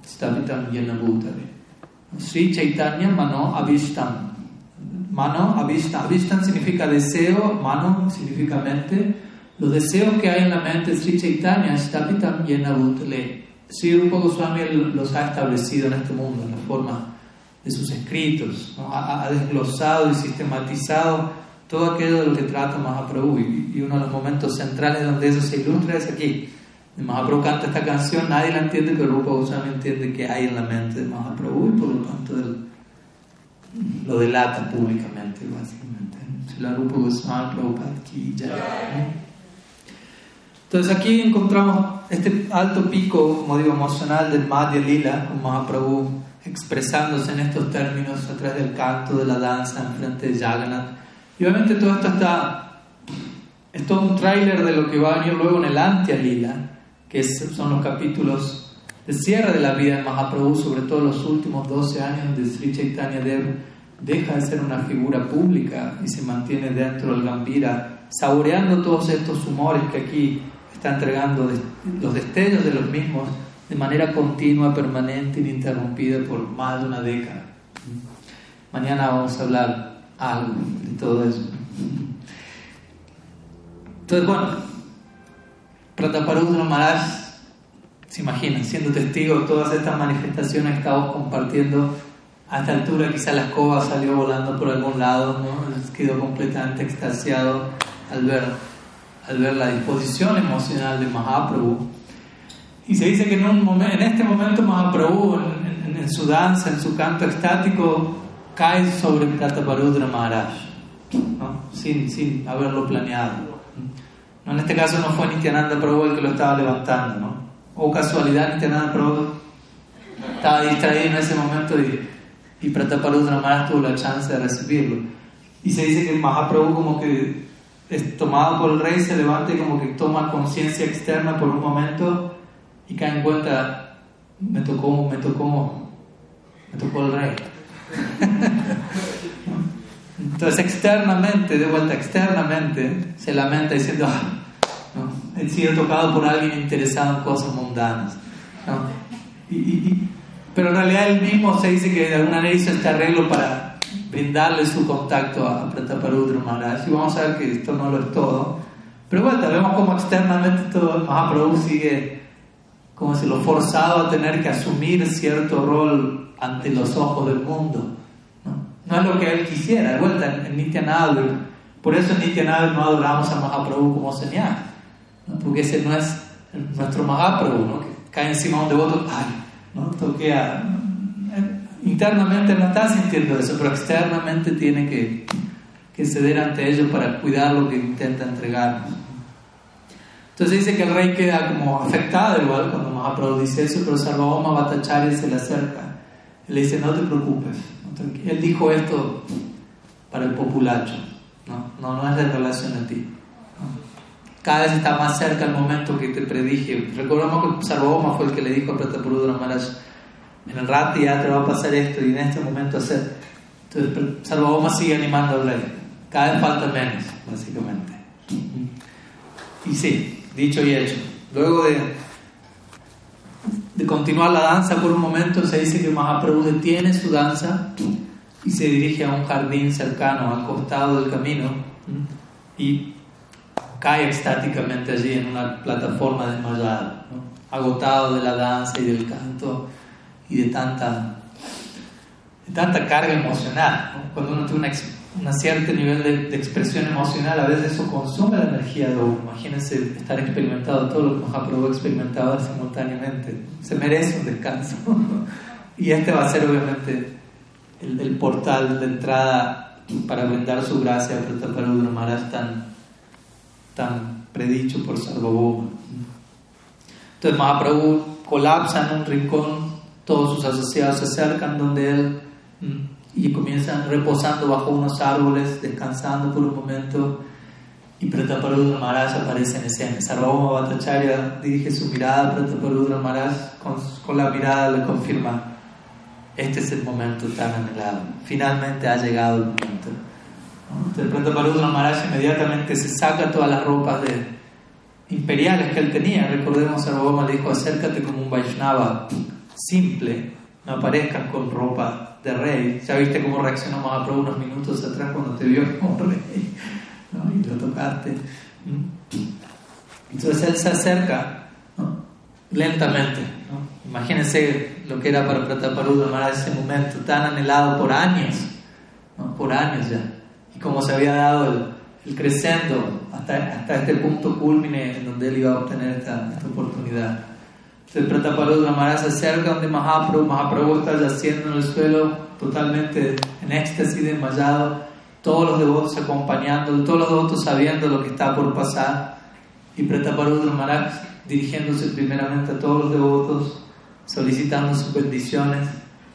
Stavitam Yena Bhutare Sri Chaitanya Mano Avishtam Mano Avishtam Avishtam significa deseo, mano significa mente. Los deseos que hay en la mente de Sri Chaitanya Stavitam Yena Bhutale. Sri Rupa Goswami los ha establecido en este mundo en la forma de sus escritos ha, ha, desglosado y sistematizado todo aquello de lo que trata Mahaprabhu. Y, y uno de los momentos centrales donde eso se ilustra es aquí Mahaprabhu canta esta canción, nadie la entiende, pero Rupa Goswami entiende que hay en la mente de Mahaprabhu y por lo tanto lo delata públicamente, básicamente. La Rupa Goswami Prabhupada Entonces aquí encontramos este alto pico, como digo, emocional del Madhya Lila, con Mahaprabhu expresándose en estos términos a través del canto, de la danza, en frente de Jagannath. Y obviamente todo esto está, es todo un tráiler de lo que va a venir luego en el Antya Lila, que son los capítulos de cierre de la vida de Mahaprabhu, sobre todo los últimos 12 años de Sri Chaitanya Dev deja de ser una figura pública y se mantiene dentro del Gambira, saboreando todos estos humores que aquí está entregando los destellos de los mismos de manera continua, permanente, ininterrumpida por más de una década. Mañana vamos a hablar algo de todo eso. Entonces, bueno, Prataparudra Maharaj, se imaginan, siendo testigo de todas estas manifestaciones que estamos compartiendo, a esta altura quizá la escoba salió volando por algún lado, ¿no? quedó completamente extasiado al ver, al ver la disposición emocional de Mahaprabhu. Y se dice que en, un este momento Mahaprabhu, en, en, su danza, en su canto estático, cae sobre Prataparudra Maharaj, ¿no? sin, sin haberlo planeado. En este caso no fue Nityananda Prabhu el que lo estaba levantando, ¿no? O casualidad Nityananda Prabhu estaba distraído en ese momento y, y Prataparudra Maharaj tuvo la chance de recibirlo. Y se dice que Mahaprabhu como que es tomado por el rey, se levanta y como que toma conciencia externa por un momento y cae en cuenta, me tocó, me tocó, me tocó el rey. <laughs> Entonces externamente, de vuelta externamente, se lamenta diciendo, ah, ¿no? he sido tocado por alguien interesado en cosas mundanas. pero en realidad él mismo se dice que de alguna manera hizo este arreglo para brindarle su contacto a Prataparudra Maharaj. Y vamos a ver que esto no lo es todo. Pero vuelta, vemos como externamente todo Mahaprabhu sigue como si lo forzado a tener que asumir cierto rol ante los ojos del mundo. No es lo que él quisiera. De vuelta, en, Nityananda, por eso en Nityananda no adoramos a Mahaprabhu como señal, porque ese no es nuestro Mahaprabhu, ¿no? que cae encima de un devoto, ay, ¿no? toquea. Internamente no está sintiendo eso, pero externamente tiene que, que ceder ante ellos para cuidar lo que intenta entregar. Entonces dice que el rey queda como afectado igual cuando Mahaprabhu dice eso, pero Sarvabhauma Bhattacharya se le acerca. Y le dice, no te preocupes, él dijo esto para el populacho, no, no, no es de relación a ti. Cada vez está más cerca el momento que te predije. Recordamos que Sarvabhauma fue el que le dijo a Pratapurudra Maharaj, en el rato ya te va a pasar esto y en este momento hacer. Entonces Sarvabhauma sigue animando al rey. Cada vez falta menos, básicamente. Y sí, dicho y hecho. Luego de de continuar la danza por un momento, se dice que Mahaprabhu detiene su danza y se dirige a un jardín cercano, al costado del camino, y cae estáticamente allí en una plataforma desmayada, agotado de la danza y del canto y de tanta, de tanta carga emocional. Cuando uno tiene una un cierto nivel de, expresión emocional, a veces eso consume la energía de uno. Imagínense estar experimentado todo lo que Mahaprabhu experimentado simultáneamente. Se merece un descanso. <laughs> y este va a ser obviamente el, portal de entrada para brindar su gracia a Prataparudra Maharaj tan, tan predicho por Sarvabhauma. Entonces Mahaprabhu colapsa en un rincón, todos sus asociados se acercan donde él y comienzan reposando bajo unos árboles, descansando por un momento. Y Prataparudra Maharaj aparece en escena. Sarvabhauma Bhattacharya dirige su mirada a Prataparudra Maharaj, con, con la mirada le confirma: Este es el momento tan anhelado. Finalmente ha llegado el momento. Entonces Prataparudra Maharaj inmediatamente se saca todas las ropas de, imperiales que él tenía. Recordemos, Sarvabhauma le dijo: Acércate como un Vaishnava simple, no aparezcan con ropa de rey. Ya viste cómo reaccionó Mahaprabhu unos minutos atrás cuando te vio como rey ¿no? y lo tocaste. Entonces él se acerca lentamente. ¿no? Imagínense lo que era para Prataparudra ese momento tan anhelado por años, por años ya, y cómo se había dado el, el crescendo hasta, hasta este punto culmine en donde él iba a obtener esta, esta oportunidad. Se trata para Maharaj se acerca donde Mahaprabhu, Mahaprabhu está yaciendo en el suelo totalmente en éxtasis, desmayado, todos los devotos acompañándolo, todos los devotos sabiendo lo que está por pasar, y Prataparudra Maharaj dirigiéndose primeramente a todos los devotos, solicitando sus bendiciones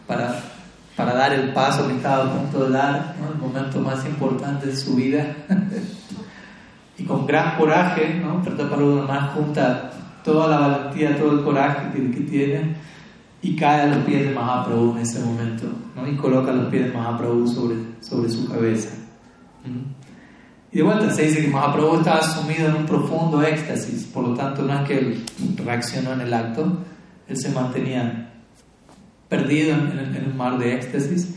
para, para dar el paso que estaba a punto de dar, el momento más importante de su vida. <laughs> y con gran coraje, ¿no? Prataparudra Maharaj junta toda la valentía, todo el coraje que, tiene y cae a los pies de Mahaprabhu en ese momento ¿no? y coloca los pies de Mahaprabhu sobre, sobre su cabeza. Y de vuelta se dice que Mahaprabhu estaba sumido en un profundo éxtasis, por lo tanto no es que él reaccionó en el acto, él se mantenía perdido en, en, un mar de éxtasis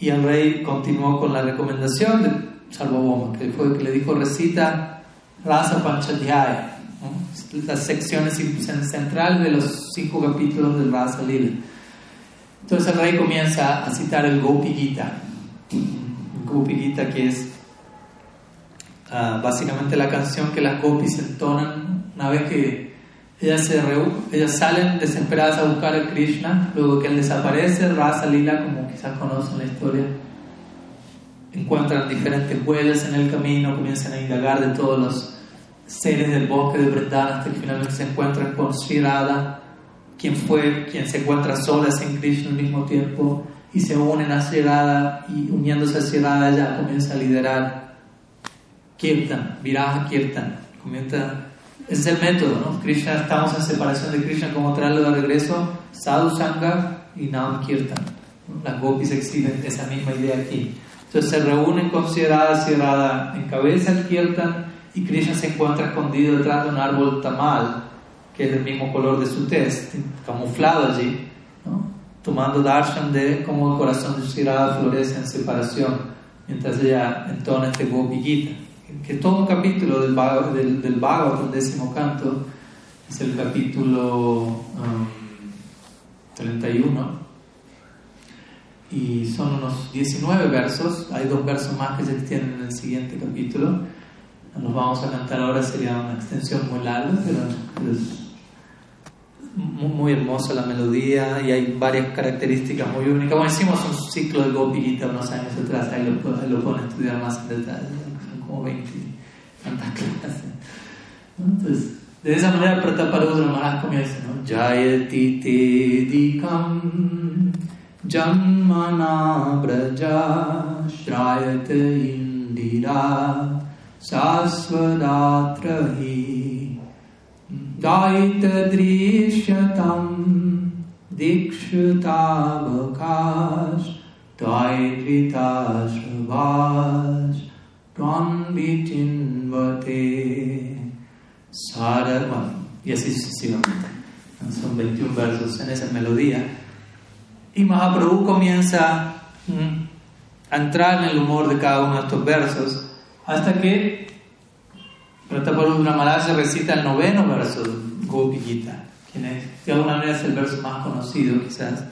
y el rey continuó con la recomendación de Sarvabhauma, que fue que le dijo recita Rasa Panchadhyaya, las secciones centrales de los cinco capítulos del Rasa Lila. Entonces el rey comienza a citar el Gopi Gita, Gopi Gita que es uh, básicamente la canción que las gopis entonan una vez que ellas, se ellas salen desesperadas a buscar a Krishna, luego que él desaparece, Rasa Lila, como quizás conocen la historia, encuentran diferentes huellas en el camino, comienzan a indagar de todos los seres del bosque de Brindana hasta que finalmente se encuentran con Sri quien fue, quien se encuentra sola sin Krishna al mismo tiempo y se unen a Sri y uniéndose a Sri Radha ya comienza a liderar Kirtan, Viraja Kirtan, comienza ese es el método, ¿no? Krishna, estamos en separación de Krishna, como traerlo de regreso, Sadhu Sangha y Nam Kirtan. Las gopis exhiben esa misma idea aquí. Entonces se reúnen con Sierra en cabeza el Kirtan y Krishna se encuentra escondido detrás de un árbol tamal, que es del mismo color de su test, camuflado allí, ¿no? tomando darshan de cómo el corazón de Sierra florece en separación, mientras ella entona este Gopi Gita, que todo un capítulo del, Bhagavad, del, del décimo canto, es el capítulo 31 y son unos 19 versos, hay dos versos más que se extienden en el siguiente capítulo, nos vamos a cantar ahora sería una extensión muy larga, pero es muy, hermosa la melodía y hay varias características muy únicas. Bueno, hicimos un ciclo de Gopita unos años atrás, ahí lo, pueden estudiar más en detalle, son como 20 tantas <laughs> clases. Entonces, de esa manera Prataparudra Maharaj comienza, ¿no? Jayati Dikam Jammana Braja Shrayate Indira शाश्वदात्र हि दायितदृश्यतं दीक्षुतावकाश त्वायधृताश्रभाष त्वन्विचिन्वते Sarama, y así sucesivamente. Son 21 versos en esa melodía. Y Mahaprabhu comienza mm, a entrar en el humor de cada uno de estos versos hasta que Rataparundra Maharaj recita el noveno verso de Gopi Gita, que de alguna manera es el verso más conocido quizás,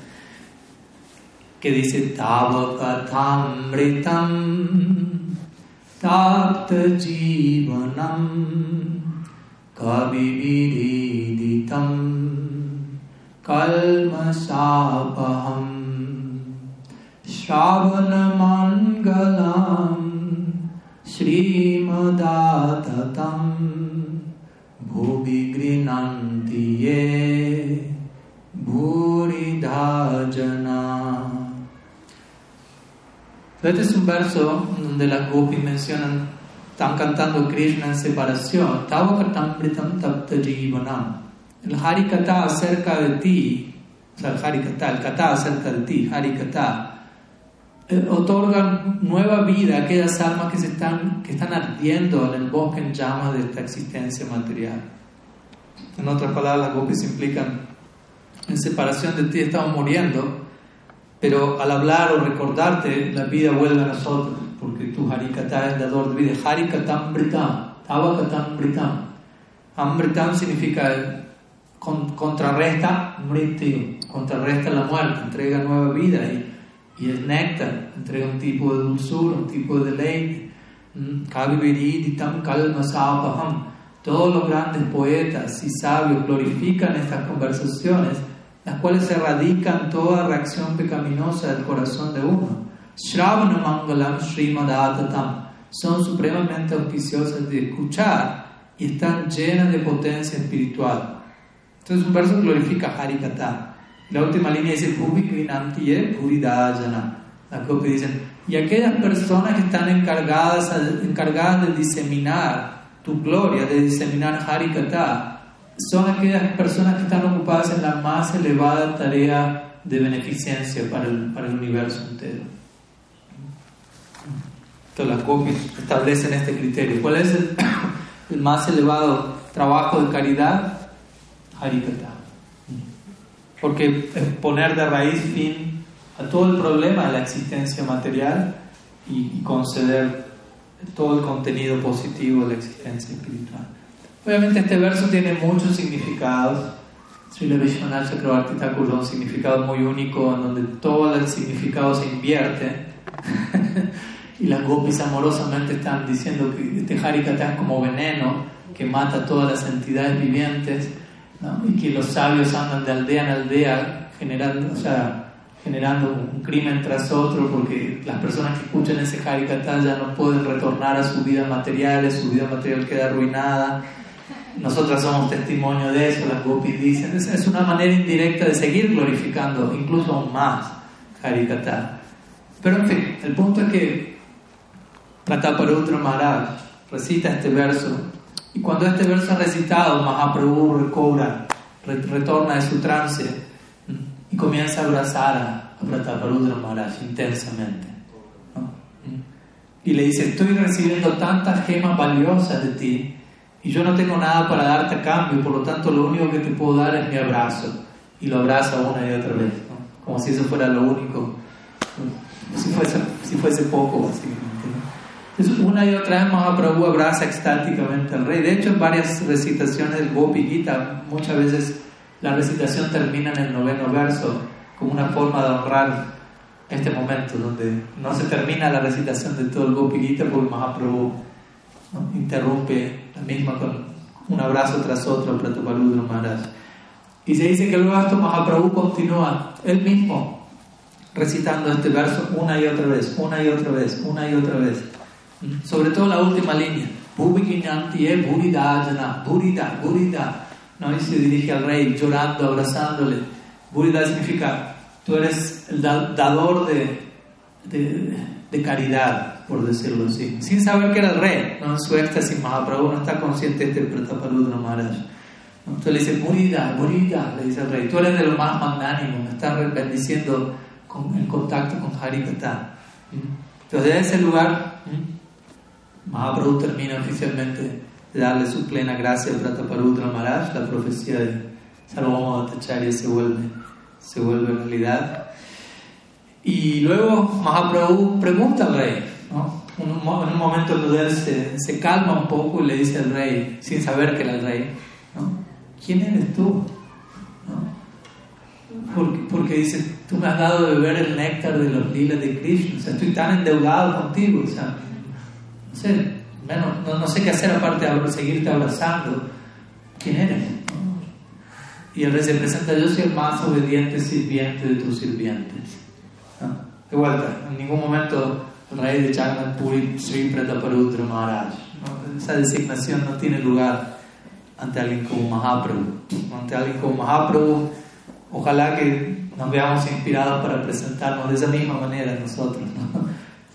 que dice Tavakatamritam Tapta Jivanam Kavividitam Kalmasapaham Shravanamangalam श्रीमदाततं भुवि गृह्णन्ति ये भूरिधा जना Este es un verso donde las gopis mencionan, están cantando Krishna en separación. Tava katamritam tapta jivanam. el Harikata acerca de ti, o sea, el Harikata, el Kata acerca de ti, Harikata, eh, otorgan nueva vida a aquellas almas que, se están, que están ardiendo en el bosque en llamas de esta existencia material. En otras palabras, las gopis implican en separación de ti estamos muriendo, pero al hablar o recordarte, la vida vuelve a nosotros, porque tu Harikata es dador de vida. Harikatam Britam, Tavakatam Britam. Ambritam significa contrarresta mrityu, contrarresta la muerte, entrega nueva vida y, y el néctar, entrega un tipo de dulzura, un tipo de deleite. Mm, Todos los grandes poetas y sabios glorifican estas conversaciones, las cuales erradican toda reacción pecaminosa del corazón de uno. Mangalam son supremamente auspiciosas de escuchar y están llenas de potencia espiritual. Entonces un verso glorifica Harikata. La última línea dice y aquellas personas que están encargadas, encargadas de diseminar tu gloria, de diseminar Harikata, son aquellas personas que están ocupadas en la más elevada tarea de beneficencia para el, para el universo entero. Entonces las gopis establecen este criterio. ¿Cuál es el, el más elevado trabajo de caridad? Harikata. Porque poner de raíz fin a todo el problema de la existencia material y, conceder todo el contenido positivo de la existencia espiritual. Obviamente este verso tiene muchos significados. Srila Vishwanath Chakravarti Thakur un significado muy único en donde todo el significado se invierte <laughs> y las gopis amorosamente están diciendo que este Harikata es como veneno que mata a todas las entidades vivientes y que los sabios andan de aldea en aldea generando, o sea, generando un crimen tras otro porque las personas que escuchan ese Harikata ya no pueden retornar a su vida material, su vida material queda arruinada. Nosotras somos testimonio de eso, las gopis dicen. Es, una manera indirecta de seguir glorificando, incluso aún más, Harikata. Pero en fin, el punto es que Prataparudra Maharaj recita este verso y cuando este verso es recitado, Mahaprabhu recobra, retorna de su trance y comienza a abrazar a, Prataparudra Maharaj intensamente. Y le dice, estoy recibiendo tantas gemas valiosas de ti y yo no tengo nada para darte a cambio, por lo tanto lo único que te puedo dar es mi abrazo. Y lo abraza una y otra vez, como si eso fuera lo único, si fuese, si fuese poco. Una y otra vez Mahaprabhu abraza extáticamente al rey. De hecho, en varias recitaciones del Gopi Gita, muchas veces la recitación termina en el noveno verso como una forma de honrar este momento donde no se termina la recitación de todo el Gopi Gita porque Mahaprabhu interrumpe la misma con un abrazo tras otro a Prataparudra Maharaj. Y se dice que luego esto Mahaprabhu continúa él mismo recitando este verso una y otra vez, una y otra vez, una y otra vez. Sobre todo la última línea. Burida, Burida, Burida. ¿no? Y se dirige al rey llorando, abrazándole. Burida significa, tú eres el dador de, de, de, caridad, por decirlo así. Sin saber que era el rey, ¿no? en su éxtasis Mahaprabhu no está consciente de este Prataparudra Maharaj. Entonces le dice, Burida, Burida, le dice al rey, tú eres de lo más magnánimo, me estás bendiciendo con, en contacto con Harikata. Entonces, de ese lugar, Mahaprabhu termina oficialmente de darle su plena gracia a Prataparudra Maharaj, la profecía de Sarvabhauma Bhattacharya se vuelve, se vuelve realidad. Y luego Mahaprabhu pregunta al rey, ¿no? en un momento donde él se, calma un poco y le dice al rey, sin saber que era el rey, ¿no? ¿quién eres tú? Porque, porque, dice, tú me has dado de beber el néctar de los lilas de Krishna, o sea, estoy tan endeudado contigo, o sea, no sé, no, sé qué hacer aparte de seguirte abrazando. ¿Quién eres? Y el rey se presenta, yo soy el más obediente sirviente de tus sirvientes. De vuelta, en ningún momento el rey de Jagannath Sri Prataparudra Maharaj. Esa designación no tiene lugar ante alguien como Mahaprabhu. Ante alguien como Mahaprabhu, ojalá que nos veamos inspirados para presentarnos de esa misma manera nosotros. ¿no?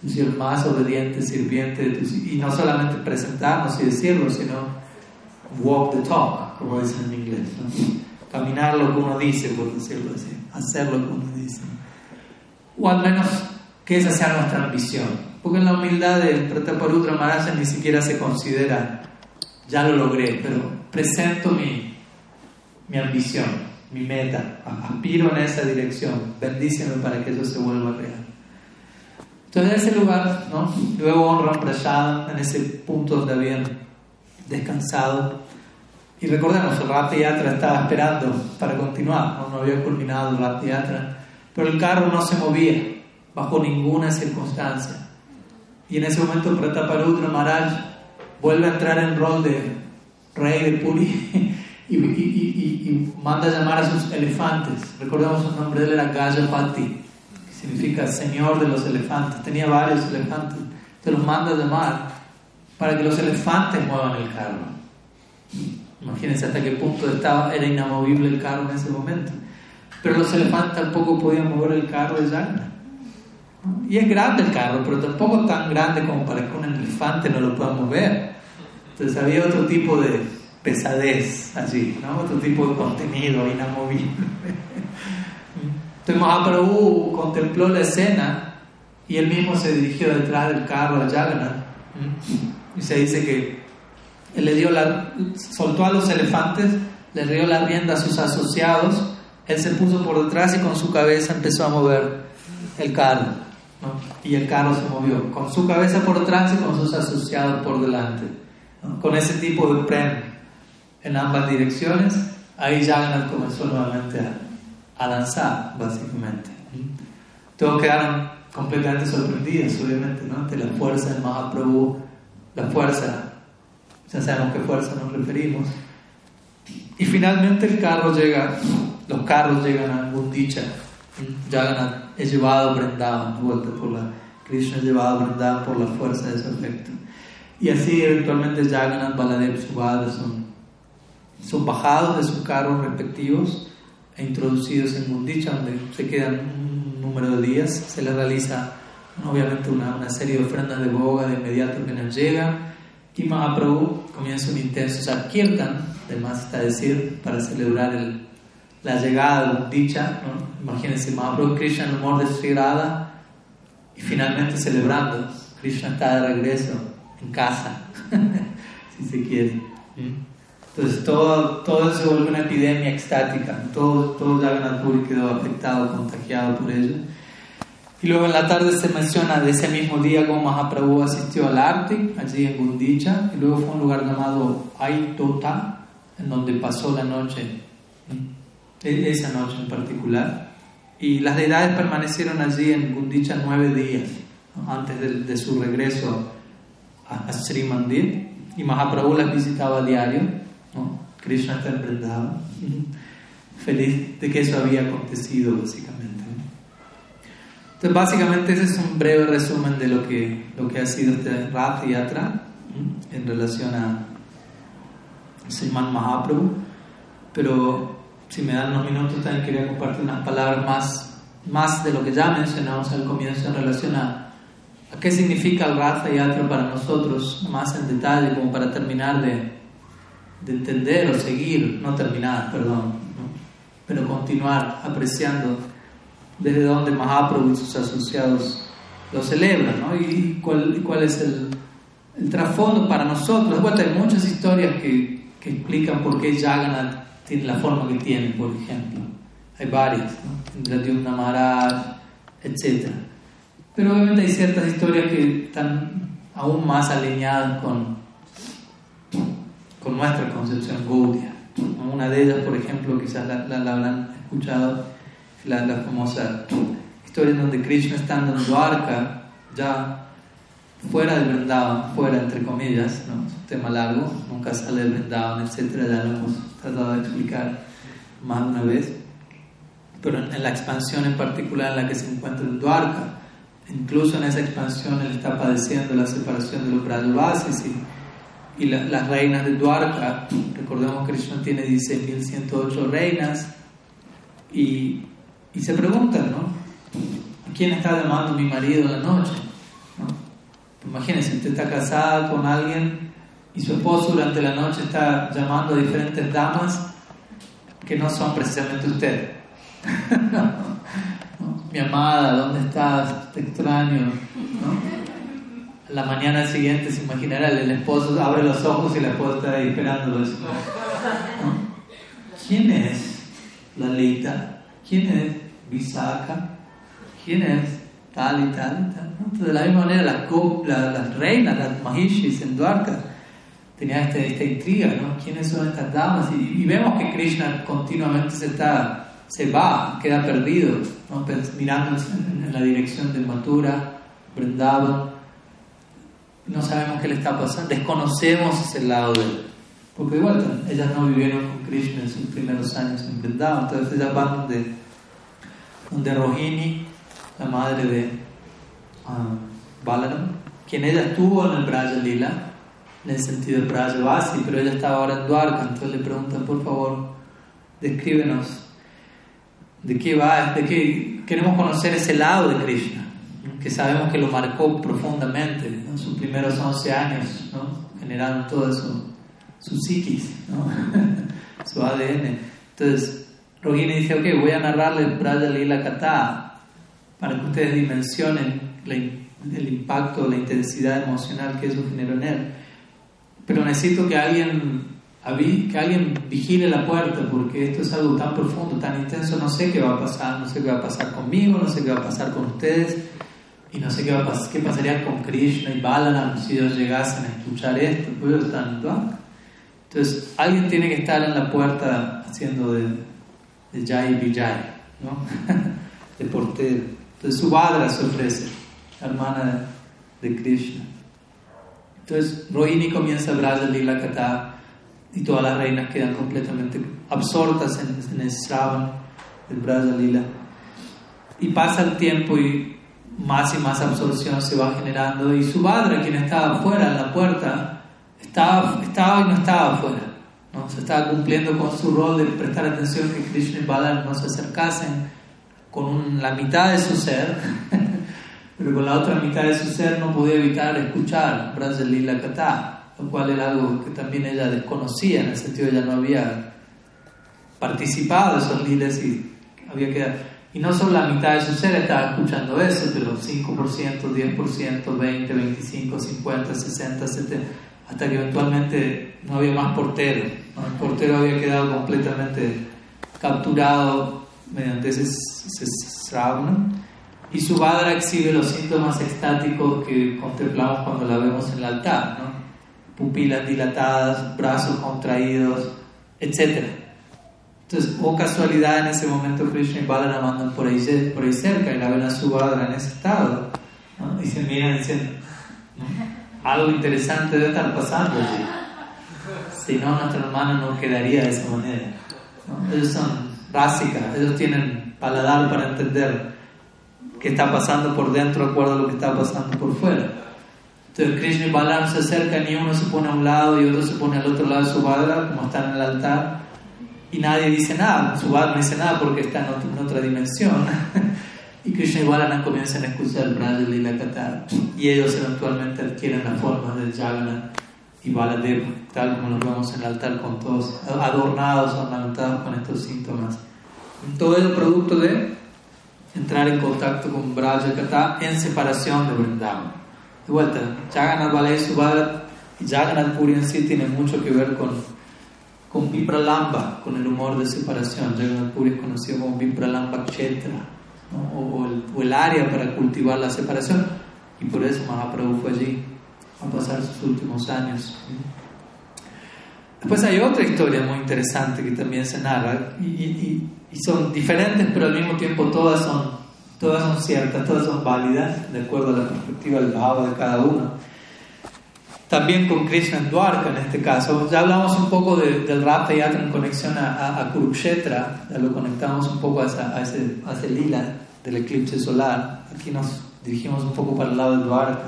El más obediente sirviente de tus y no solamente presentarnos y decirlo, sino walk the talk, como dicen en inglés, caminar lo que uno dice, por decirlo así, hacer lo que uno dice, o al menos que esa sea nuestra ambición, porque en la humildad del Prataparudra Maharaj ni siquiera se considera, ya lo logré, pero presento mi, mi ambición, mi meta, aspiro en esa dirección, bendíceme para que eso se vuelva real. Entonces, en ese lugar, ¿no? luego honran Prasad en ese punto donde habían descansado. Y recordemos, el Rath Yatra estaba esperando para continuar, ¿no? no había culminado el Rath Yatra, pero el carro no se movía bajo ninguna circunstancia. Y en ese momento Prataparudra Maharaj vuelve a entrar en rol de rey de Puri <laughs> y, y, y, y manda a llamar a sus elefantes. Recordemos el nombre de él era Gajapati significa señor de los elefantes, tenía varios elefantes, te los manda a llamar para que los elefantes muevan el carro. Imagínense hasta qué punto estaba, era inamovible el carro en ese momento. Pero los elefantes tampoco podían mover el carro de Yagna. Y es grande el carro, pero tampoco tan grande como para que un elefante no lo pueda mover. Entonces había otro tipo de, pesadez allí, otro tipo de contenido inamovible. Entonces Mahaprabhu contempló la escena y él mismo se dirigió detrás del carro a Jagannath. Y se dice que le dio la, soltó a los elefantes, le dio la rienda a sus asociados, él se puso por detrás y con su cabeza empezó a mover el carro. Y el carro se movió, con su cabeza por detrás y con sus asociados por delante. Con ese tipo de premio en ambas direcciones, ahí Jagannath comenzó nuevamente a, a lanzar, básicamente. Todos quedaron completamente sorprendidos, obviamente, ¿no? ante la fuerza del Mahaprabhu, la fuerza ya sabemos qué fuerza nos referimos. Y finalmente el carro llega, los carros llegan a Gundicha. Jagannath es llevado a Vrindavan, vuelta por la Krishna es llevado a por la fuerza de su efecto. Y así eventualmente Jagannath, Baladev, Subhadra son, son bajados de sus carros respectivos introducidos en Gundicha, donde se quedan un número de días. Se les realiza obviamente una, una serie de ofrendas de boga de inmediato apenas llegan y Mahaprabhu comienza un intenso Kirtan, además está decir, para celebrar el, la llegada de dicha. ¿no? Imagínense, Mahaprabhu Krishna en amor de Sri Radha y finalmente celebrando. Krishna está de regreso en casa, <laughs> si se quiere. Entonces todo, todo se vuelve una epidemia extática, todo, todo Jagannath quedó afectado, contagiado por ello. Y luego en la tarde se menciona de ese mismo día como Mahaprabhu asistió al Arctic, allí en Gundicha, y luego fue a un lugar llamado Aitota, en donde pasó la noche, e-, esa noche en particular. Y las deidades permanecieron allí en Gundicha nueve días, antes de, su regreso a, Sri Mandir. Y Mahaprabhu las visitaba a diario, ¿no? Krishna está emprendado, feliz de que eso había acontecido básicamente. Entonces, básicamente ese es un breve resumen de lo que, lo que ha sido este Rath Yatra en relación a Sriman Mahaprabhu. Pero si me dan unos minutos también quería compartir unas palabras más, más de lo que ya mencionamos al comienzo en relación a, a qué significa el Rath Yatra para nosotros, más en detalle, como para terminar de, de entender o seguir, no terminar, perdón, pero continuar apreciando desde donde Mahaprabhu y sus asociados lo celebran, ¿no? Y cuál, cuál es el, trasfondo para nosotros. Bueno, hay muchas historias que, que, explican por qué Jagannath tiene la forma que tiene, por ejemplo. Hay varias, ¿no? una Maharaj, etc. Pero obviamente hay ciertas historias que están aún más alineadas con, con nuestra concepción Gaudiya. Una de ellas, por ejemplo, quizás la, la, la habrán escuchado, la, la famosa historia en donde Krishna estando en Dwarka, ya fuera de Vrindavan, fuera entre comillas, ¿no? es un tema largo, nunca sale de Vrindavan, etc. Ya lo hemos tratado de explicar más de una vez. Pero en, la expansión en particular en la que se encuentra en Dwarka, incluso en esa expansión él está padeciendo la separación de los Brajavasis y, y las reinas de Dwarka, recordemos que Krishna tiene 16.108 reinas y y se preguntan, ¿no? ¿A quién está llamando mi marido en la noche? ¿No? Imagínense, usted está casada con alguien y su esposo durante la noche está llamando a diferentes damas que no son precisamente usted. <laughs> Mi amada, ¿dónde estás? Te extraño. La mañana siguiente se imaginará, el esposo abre los ojos y la esposa está ahí esperándolo. ¿Quién es Lalita? ¿Quién es Visakha? ¿Quién es? Tal y tal y tal. De la misma manera, las, las reinas, las Mahishis en Dwarka, tenían esta, esta intriga, ¿no? ¿Quiénes son estas damas? Y, vemos que Krishna continuamente se, está, se va, queda perdido, ¿no? mirando en, la dirección de Mathura, Vrindavan. No sabemos qué le está pasando, desconocemos ese lado de él. Porque igual ellas no vivieron con Krishna en sus primeros años en Vrindavan, entonces ellas van donde donde Rohini, la madre de uh, Balaram, quien ella estuvo en el Braja Lila, en el sentido del Braja Vasi, pero ella estaba ahora en Dwarka, entonces le preguntan, por favor, descríbenos de qué va, de qué queremos conocer ese lado de Krishna, que sabemos que lo marcó profundamente en sus primeros 11 años, ¿no? generaron todo eso, su psiquis, ¿no? <laughs> su ADN. Entonces, Rohini dice, ok, voy a narrarles Braja Lila Kata para que ustedes dimensionen el impacto, la intensidad emocional que eso generó en él. Pero necesito que alguien, que alguien vigile la puerta porque esto es algo tan profundo, tan intenso, no sé qué va a pasar, no sé qué va a pasar conmigo, no sé qué va a pasar con ustedes y no sé qué, va a qué pasaría con Krishna y Balaram si ellos llegasen a escuchar esto, pues ellos están Entonces, alguien tiene que estar en la puerta haciendo de, de Jai Vijay, ¿no? <laughs> de portero. Entonces, Subhadra se ofrece, hermana de, Krishna. Entonces, Rohini comienza a hablar de Lila Kata y todas las reinas quedan completamente absortas en, en el Shravan del Braja Lila. Y pasa el tiempo y más y más absorción se va generando y su padre, quien estaba afuera en la puerta, estaba, estaba y no estaba afuera. ¿no? Se estaba cumpliendo con su rol de prestar atención que Krishna y Balan no se acercasen con la mitad de su ser, <laughs> pero con la otra mitad de su ser no podía evitar escuchar Lila Kata, lo cual era algo que también ella desconocía, en el sentido de ella no había participado de esos liles y había que y no solo la mitad de su ser estaba escuchando eso, pero 5%, 10%, 20, 25, 50, 60, 70, hasta que eventualmente no había más portero. El portero había quedado completamente capturado mediante ese, ese Y su badra exhibe los síntomas extáticos que contemplamos cuando la vemos en el altar, pupilas dilatadas, brazos contraídos, etc. Entonces, o casualidad, en ese momento Krishna y Balaram andan por ahí, por ahí cerca y la ven a su Subhadra en ese estado. Y se miran diciendo, algo interesante debe estar pasando allí. Si no, nuestra hermana no quedaría de esa manera. Ellos son básicas, ellos tienen paladar para entender qué está pasando por dentro de acuerdo a lo que está pasando por fuera. Entonces Krishna y Balaram se acercan y uno se pone a un lado y otro se pone al otro lado de su Subhadra, como están en el altar y nadie dice nada, su no dice nada porque está en, otra dimensión. <laughs> y Krishna y Balaram comienzan a escuchar el y la Kata y ellos eventualmente adquieren la forma del Jagannath y Baladeva, tal como lo vemos en el altar con todos adornados, ornamentados con estos síntomas. Todo es producto de entrar en contacto con Braja Kata en separación de Vrindavan. De vuelta, Jagannath Balay Subhadra y Jagannath Puri en sí tienen mucho que ver con con Vipralamba, con el humor de separación. Jagannath es conocido como Vipralamba Kshetra, o, el, área para cultivar la separación, y por eso Mahaprabhu fue allí a pasar sus últimos años. Después hay otra historia muy interesante que también se narra, y, son diferentes, pero al mismo tiempo todas son, todas son ciertas, todas son válidas, de acuerdo a la perspectiva del de cada uno también con Krishna en Dwarka en este caso. Ya hablamos un poco del Rata Yatra en conexión a, a, Kurukshetra, ya lo conectamos un poco a, ese, a ese lila del eclipse solar. Aquí nos dirigimos un poco para el lado de Dwarka.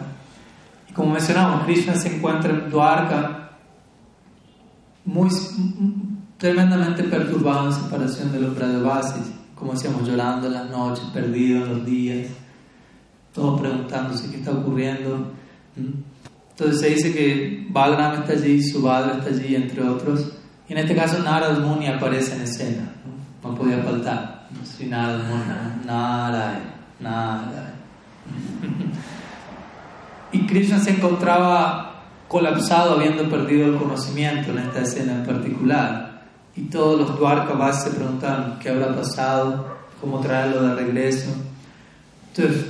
Y como mencionamos, Krishna se encuentra en Dwarka muy tremendamente perturbado en separación de los Brajavasis, como decíamos, llorando en las noches, perdido en los días, todos preguntándose qué está ocurriendo. Entonces se dice que Balaram está allí, Subhadra está allí, entre otros. Y en este caso Narad Muni aparece en escena. No, podía faltar. No Narad Muni. Narad, Narad. y Krishna se encontraba colapsado habiendo perdido el conocimiento en esta escena en particular. Y todos los Dwarkavas se preguntaban qué habrá pasado, cómo traerlo de regreso. Entonces,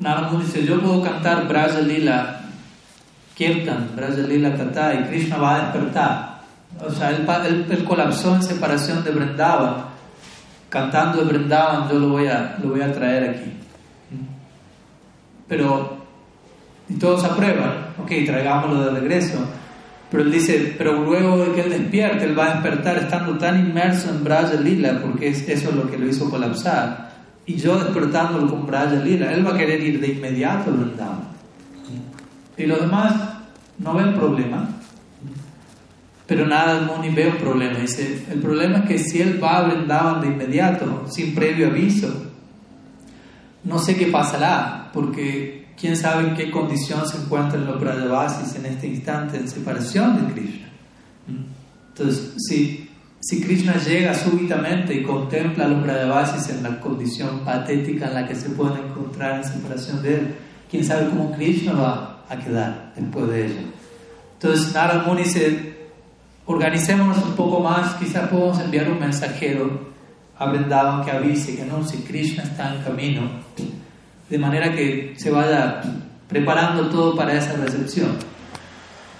Narad Muni dice, yo puedo cantar Braja Lila Kirtan, Lila Tata, y Krishna va a despertar. O sea, él, colapsó en separación de Vrindavan. Cantando de Vrindavan, yo lo voy a, lo voy a traer aquí. Pero, y todos aprueban, ok, traigámoslo de regreso. Pero él dice, pero luego de que él despierte, él va a despertar estando tan inmerso en Braja Lila, porque es, eso es lo que lo hizo colapsar. Y yo despertándolo con Braja Lila, él va a querer ir de inmediato a Vrindavan. Y los demás no ven problema. Pero Muni ve un problema. Dice, el problema es que si él va a Vrindavan de inmediato, sin previo aviso, no sé qué pasará, porque quién sabe en qué condición se encuentran los Brajavasis en este instante en separación de Krishna. Entonces, si, si Krishna llega súbitamente y contempla a los Brajavasis en la condición patética en la que se pueden encontrar en separación de él, quién sabe cómo Krishna va a quedar después de ello. Entonces, Narad Muni dice: organicémonos un poco más, quizás podemos enviar un mensajero a Vrindavan que avise que no, si Krishna está en camino, de manera que se vaya preparando todo para esa recepción.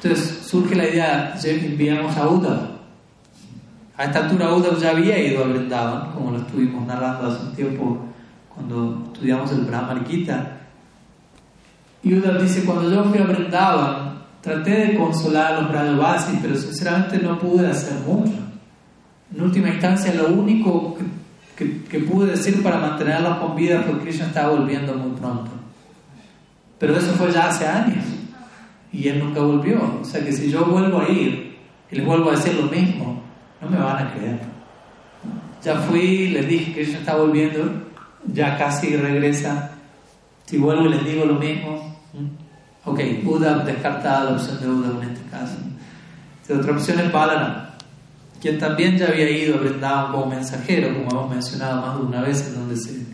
Entonces surge la idea, enviamos a Uddhav. A esta altura Uddhav ya había ido a Vrindavan, como lo estuvimos narrando hace un tiempo cuando estudiamos el Brahma Gita. Y Uddhav dice, cuando yo fui a Vrindavan, traté de consolar a los Brajavasis, pero sinceramente no pude hacer mucho. En última instancia, lo único que, que, pude decir para mantenerlos con vida fue que Krishna estaba volviendo muy pronto. Pero eso fue ya hace años y él nunca volvió. O sea que si yo vuelvo a ir y les vuelvo a decir lo mismo, no me van a creer. Ya fui, les dije que ella está volviendo, ya casi regresa. Si vuelvo y les digo lo mismo, ok, Buda descartada la opción de Buda en este caso. La otra opción es Balana, quien también ya había ido a Vrindavan como mensajero, como hemos mencionado más de una vez, en donde se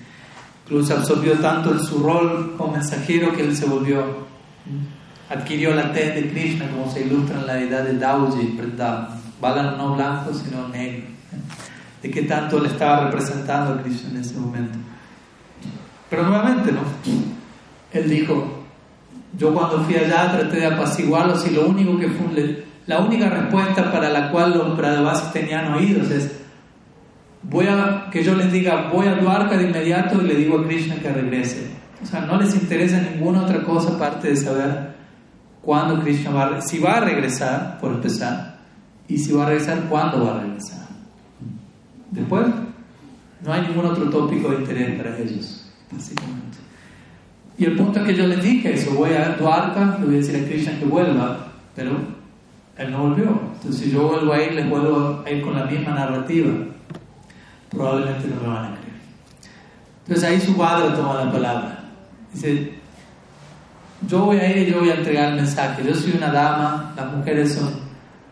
incluso absorbió tanto en su rol como mensajero que él se volvió adquirió la tez de Krishna, como se ilustra en la edad de Dauji, ¿verdad? Balan no blanco, sino negro. De qué tanto le estaba representando a Krishna en ese momento. Pero nuevamente, ¿no? Él dijo, yo cuando fui allá traté de apaciguarlos y lo único que fue, la única respuesta para la cual los Pradavasis tenían oídos es, voy a, que yo les diga, voy a Dwarka de inmediato y le digo a Krishna que regrese. O sea, no les interesa ninguna otra cosa aparte de saber cuándo Krishna va a, si va a regresar, por empezar, y si va a regresar, cuándo va a regresar. Después, no hay ningún otro tópico de interés para ellos, básicamente. Y el punto es que yo les dije eso, voy a Dwarka, le voy a decir a Krishna que vuelva, pero él no volvió. Entonces, si yo vuelvo a ir, les vuelvo a ir con la misma narrativa. Probablemente no me van a creer. Entonces ahí su padre toma la palabra. Dice, yo voy a ir y yo voy a entregar el mensaje. Yo soy una dama, las mujeres son,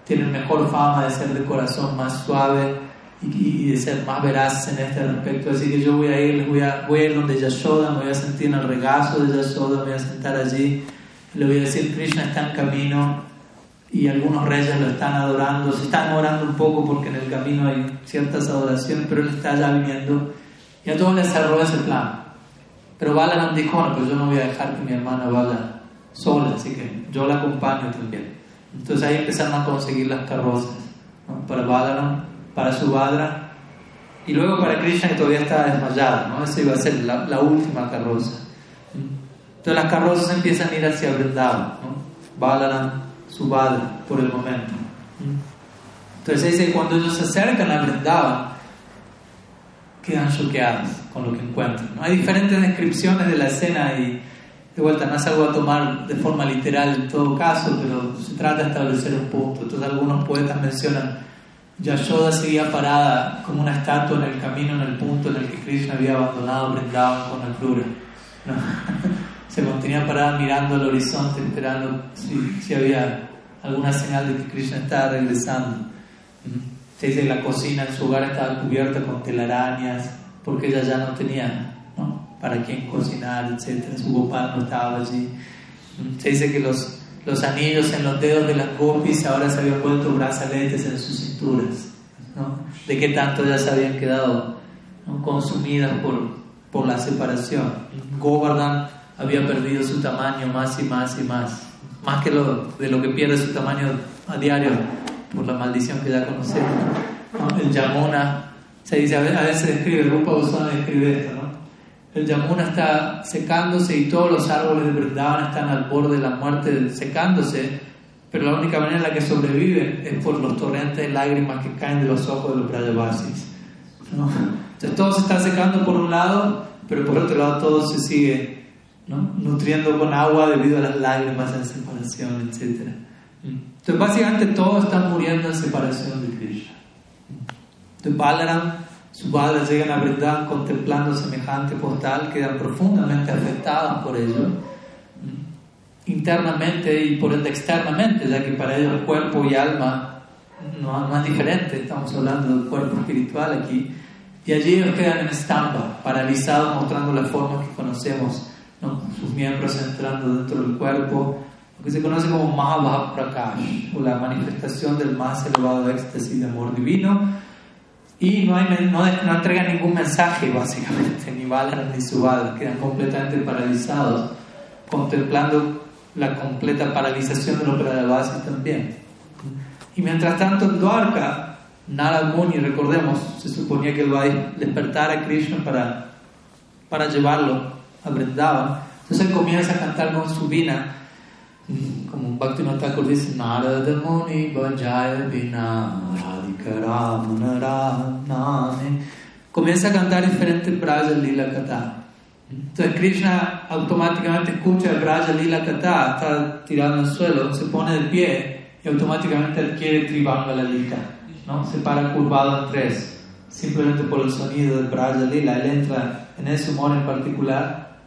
tienen mejor fama de ser de corazón más suave y, de ser más veraces en este respecto. Así que yo voy a ir, voy a, voy a ir donde Yashoda, me voy a sentir en el regazo de Yashoda, me voy a sentar allí, le voy a decir, Krishna está en camino y algunos reyes lo están adorando, se están orando un poco porque en el camino hay ciertas adoraciones, pero él está ya viniendo y a todos les cerró ese plan. Pero Balaram dijo, no, pues yo no voy a dejar que mi hermana vaya sola, así que yo la acompaño también. Entonces ahí empezaron a conseguir las carrozas para Balaram, para Subhadra y luego para Krishna que todavía estaba desmayado, ¿no? Esa iba a ser la, última carroza. Entonces las carrozas empiezan a ir hacia Vrindavan, ¿no? Balaram, Subhadra, por el momento. Entonces dice, cuando ellos se acercan a Vrindavan, quedan choqueados con lo que encuentran. ¿no? Hay diferentes descripciones de la escena y de vuelta no es algo a tomar de forma literal en todo caso, pero se trata de establecer un punto. Entonces algunos poetas mencionan Yashoda seguía parada como una estatua en el camino, en el punto en el que Krishna había abandonado Vrindavan con el ¿no? <laughs> se mantenía parada mirando al horizonte, esperando si, si había alguna señal de que Krishna estaba regresando. Se dice que la cocina en su hogar estaba cubierta con telarañas porque ella ya no tenía ¿no? para quién cocinar, etc. Su gopal no estaba allí. Se dice que los, los anillos en los dedos de las gopis ahora se habían vuelto brazaletes en sus ¿no? De qué tanto ya se habían quedado consumidas por, por la separación. Govardhan había perdido su tamaño más y más y más. Más que lo, de lo que pierde su tamaño a diario por la maldición que ya conocemos. El Yamuna, se dice, a veces describe, el grupo Goswami describe esto, ¿no? El Yamuna está secándose y todos los árboles de Vrindavan están al borde de la muerte secándose, pero la única manera en la que sobreviven es por los torrentes de lágrimas que caen de los ojos de los Brajavasis. ¿no? Entonces todo se está secando por un lado, pero por otro lado todo se sigue ¿no? nutriendo con agua debido a las lágrimas en separación, etc. Entonces, básicamente todos están muriendo en separación de Krishna. Entonces, Balaram, sus padres llegan a verdad contemplando semejante postal, quedan profundamente afectados por ello, internamente y por ende externamente, ya que para ellos cuerpo y alma no, es diferente, estamos hablando del cuerpo espiritual aquí. Y allí ellos quedan en estampa, paralizados, mostrando la forma que conocemos, sus miembros entrando dentro del cuerpo, lo que se conoce como Mahabhaprakash, o la manifestación del más elevado éxtasis de amor divino. Y no, hay, no, no entregan ningún mensaje, básicamente, ni balan ni subalan, quedan completamente paralizados, contemplando la completa paralización de la ópera de base también. Y mientras tanto en Dwarka, Narad Muni, recordemos, se suponía que él va a despertar a Krishna para, para llevarlo a Vrindavan. Entonces él comienza a cantar con su vina, como un Bhakti Thakur dice, Narad Muni Vajaya Vina Comienza a cantar diferentes Braja Lila Kata. Entonces Krishna automáticamente escucha el Braja Lila Kata, está tirado el suelo, se pone de pie y automáticamente adquiere Tribanga Lalita, ¿no? Se para curvado en tres, simplemente por el sonido del Braja Lila. Él entra en ese humor en particular,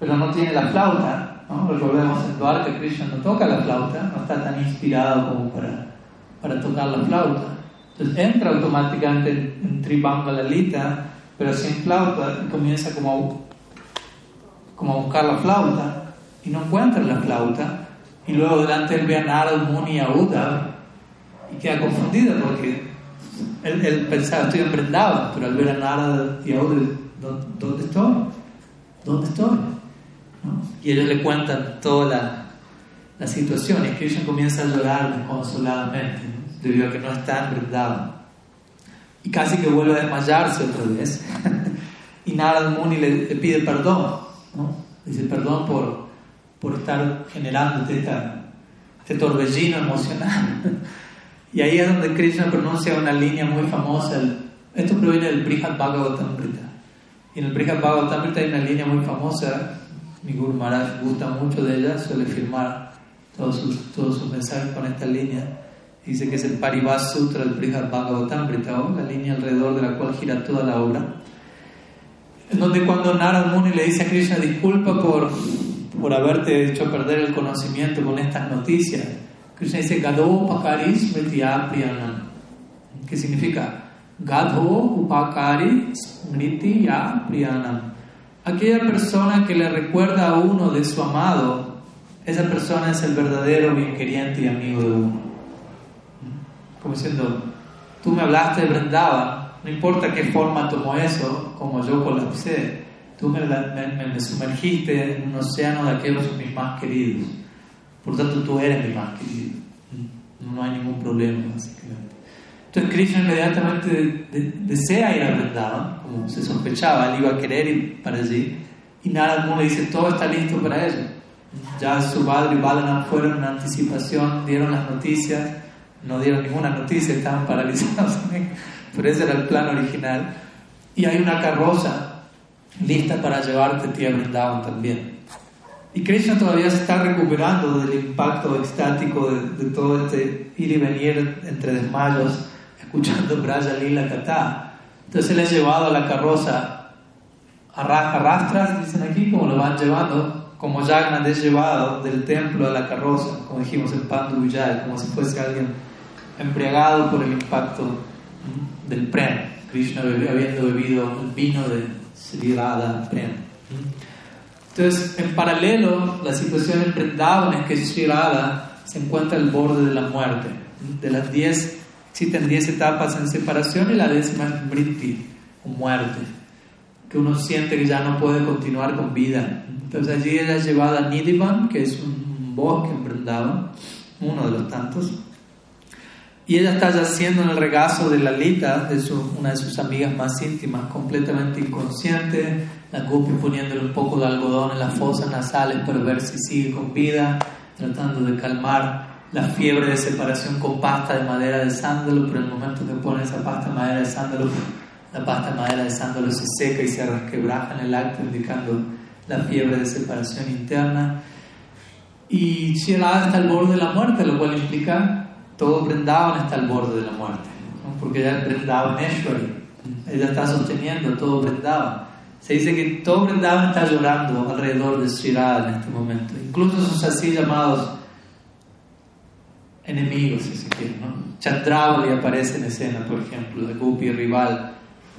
pero no tiene la flauta, ¿no? Recordemos en Dwarka Krishna no toca la flauta, no está tan inspirado como para, para tocar la flauta. Entonces entra automáticamente en, en Tribanga Lalita, pero sin flauta y comienza como como a buscar la flauta y no encuentra la flauta y luego delante él ve a Narad Muni y a y queda confundido porque él, pensaba estoy emprendado pero al ver a Narad y a ¿dónde, estoy? ¿dónde estoy? y ellos le cuentan toda la, la situación y Krishna comienza a llorar desconsoladamente debido a que no está emprendado y casi que vuelve a desmayarse otra vez. <laughs> Y Narad Muni le pide perdón Dice, perdón por, por estar generando este torbellino emocional. <laughs> y ahí es donde Krishna pronuncia una línea muy famosa. Esto proviene del Brihad Bhagavatamrita. Y en el Brihad Bhagavatamrita hay una línea muy famosa. Mi Guru Maharaj gusta mucho de ella, suele firmar todos sus, todos sus mensajes con esta línea. Dice que es el Paribas Sutra del Brihad Bhagavatamrita, la línea alrededor de la cual gira toda la obra donde cuando Narad Muni le dice a Krishna, disculpa por, por haberte hecho perder el conocimiento con estas noticias, Krishna dice, Gado Upakari Smritiya Priyanam, ¿Qué significa Gado Upakari Smritiya Priyanam. Aquella persona que le recuerda a uno de su amado, esa persona es el verdadero bien queriente y amigo de uno. Como diciendo, tú me hablaste de Vrindavan, no importa qué forma tomó eso, como yo colapsé, tú me, me, sumergiste en un océano de aquellos mis más queridos. Por tanto, tú eres mi más querido. No hay ningún problema, básicamente. Entonces, Krishna inmediatamente desea ir a Vrindavan, como se sospechaba, él iba a querer ir para allí. Y Narad Muni dice: todo está listo para ello. Ya padre y Balanam fueron en anticipación, dieron las noticias, no dieron ninguna noticia, estaban paralizados pero ese era el plan original. Y hay una carroza lista para llevarte a ti a también. Y Krishna todavía se está recuperando del impacto estático de, todo este ir y venir entre desmayos, escuchando Braja Lila Kata. Entonces él es llevado a la carroza, arrastras, dicen aquí, como lo van llevando, como Jagannath es llevado del templo a la carroza, como dijimos en Pandu Vijay, como si fuese alguien embriagado por el impacto del Prem, Krishna habiendo bebido el vino de Sri Radha Prem. Entonces, en paralelo, la situación en Vrindavan es que Sri Radha se encuentra al borde de la muerte. De las 10, existen 10 etapas en separación y la décima es Vritti, o muerte, que uno siente que ya no puede continuar con vida. Entonces allí ella es llevada a Nidivan, que es un bosque en Vrindavan, uno de los tantos, y ella está yaciendo en el regazo de Lalita, de una de sus amigas más íntimas, completamente inconsciente. La Gopi poniéndole un poco de algodón en las fosas nasales para ver si sigue con vida, tratando de calmar la fiebre de separación con pasta de madera de sándalo, pero en el momento que pone esa pasta de madera de sándalo, la pasta de madera de sándalo se seca y se resquebraja en el acto, indicando la fiebre de separación interna. Y Shirada está al borde de la muerte, lo cual implica todo Brindavan está al borde de la muerte, porque es Eshwari, ella está sosteniendo todo Brindavan. Se dice que todo Brindavan está llorando alrededor de Sri en este momento, incluso sus así llamados enemigos, si se quiere, ¿no? Chandravali aparece en escena, por ejemplo, de Gopi rival,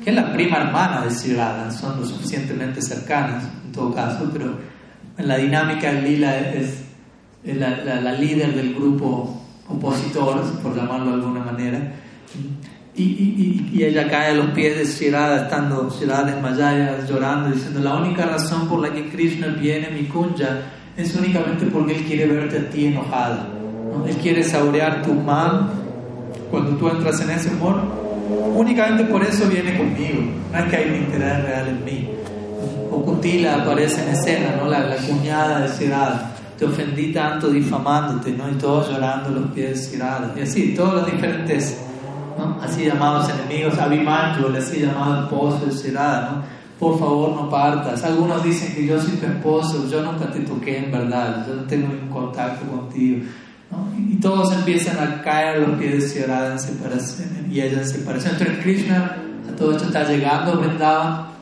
que es la prima hermana de Sri son lo suficientemente cercanas en todo caso, pero en la dinámica Lila es, la, líder del grupo opositor, por llamarlo de alguna manera, y, y, ella cae a los pies de Sri estando Sri desmayada, llorando, diciendo, la única razón por la que Krishna viene a mi kunja es únicamente porque él quiere verte a ti enojada. Él quiere saborear tu mal cuando tú entras en ese humor. Únicamente por eso viene conmigo. No es que hay un interés real en mí. Okutila aparece en escena, ¿no? la, cuñada de Sirada. Te ofendí tanto difamándote, ¿no? y todos llorando los pies Sirada. Y así, todos los diferentes, ¿no? así llamados enemigos. Abimanyu, le así llamado esposo de. ¿no? Por favor, no partas. Algunos dicen que yo soy tu esposo, yo nunca te toqué en verdad, yo no tengo ningún contacto contigo. Y todos empiezan a caer a los pies de en separación, y ella en separación. Entonces Krishna a todo esto está llegando a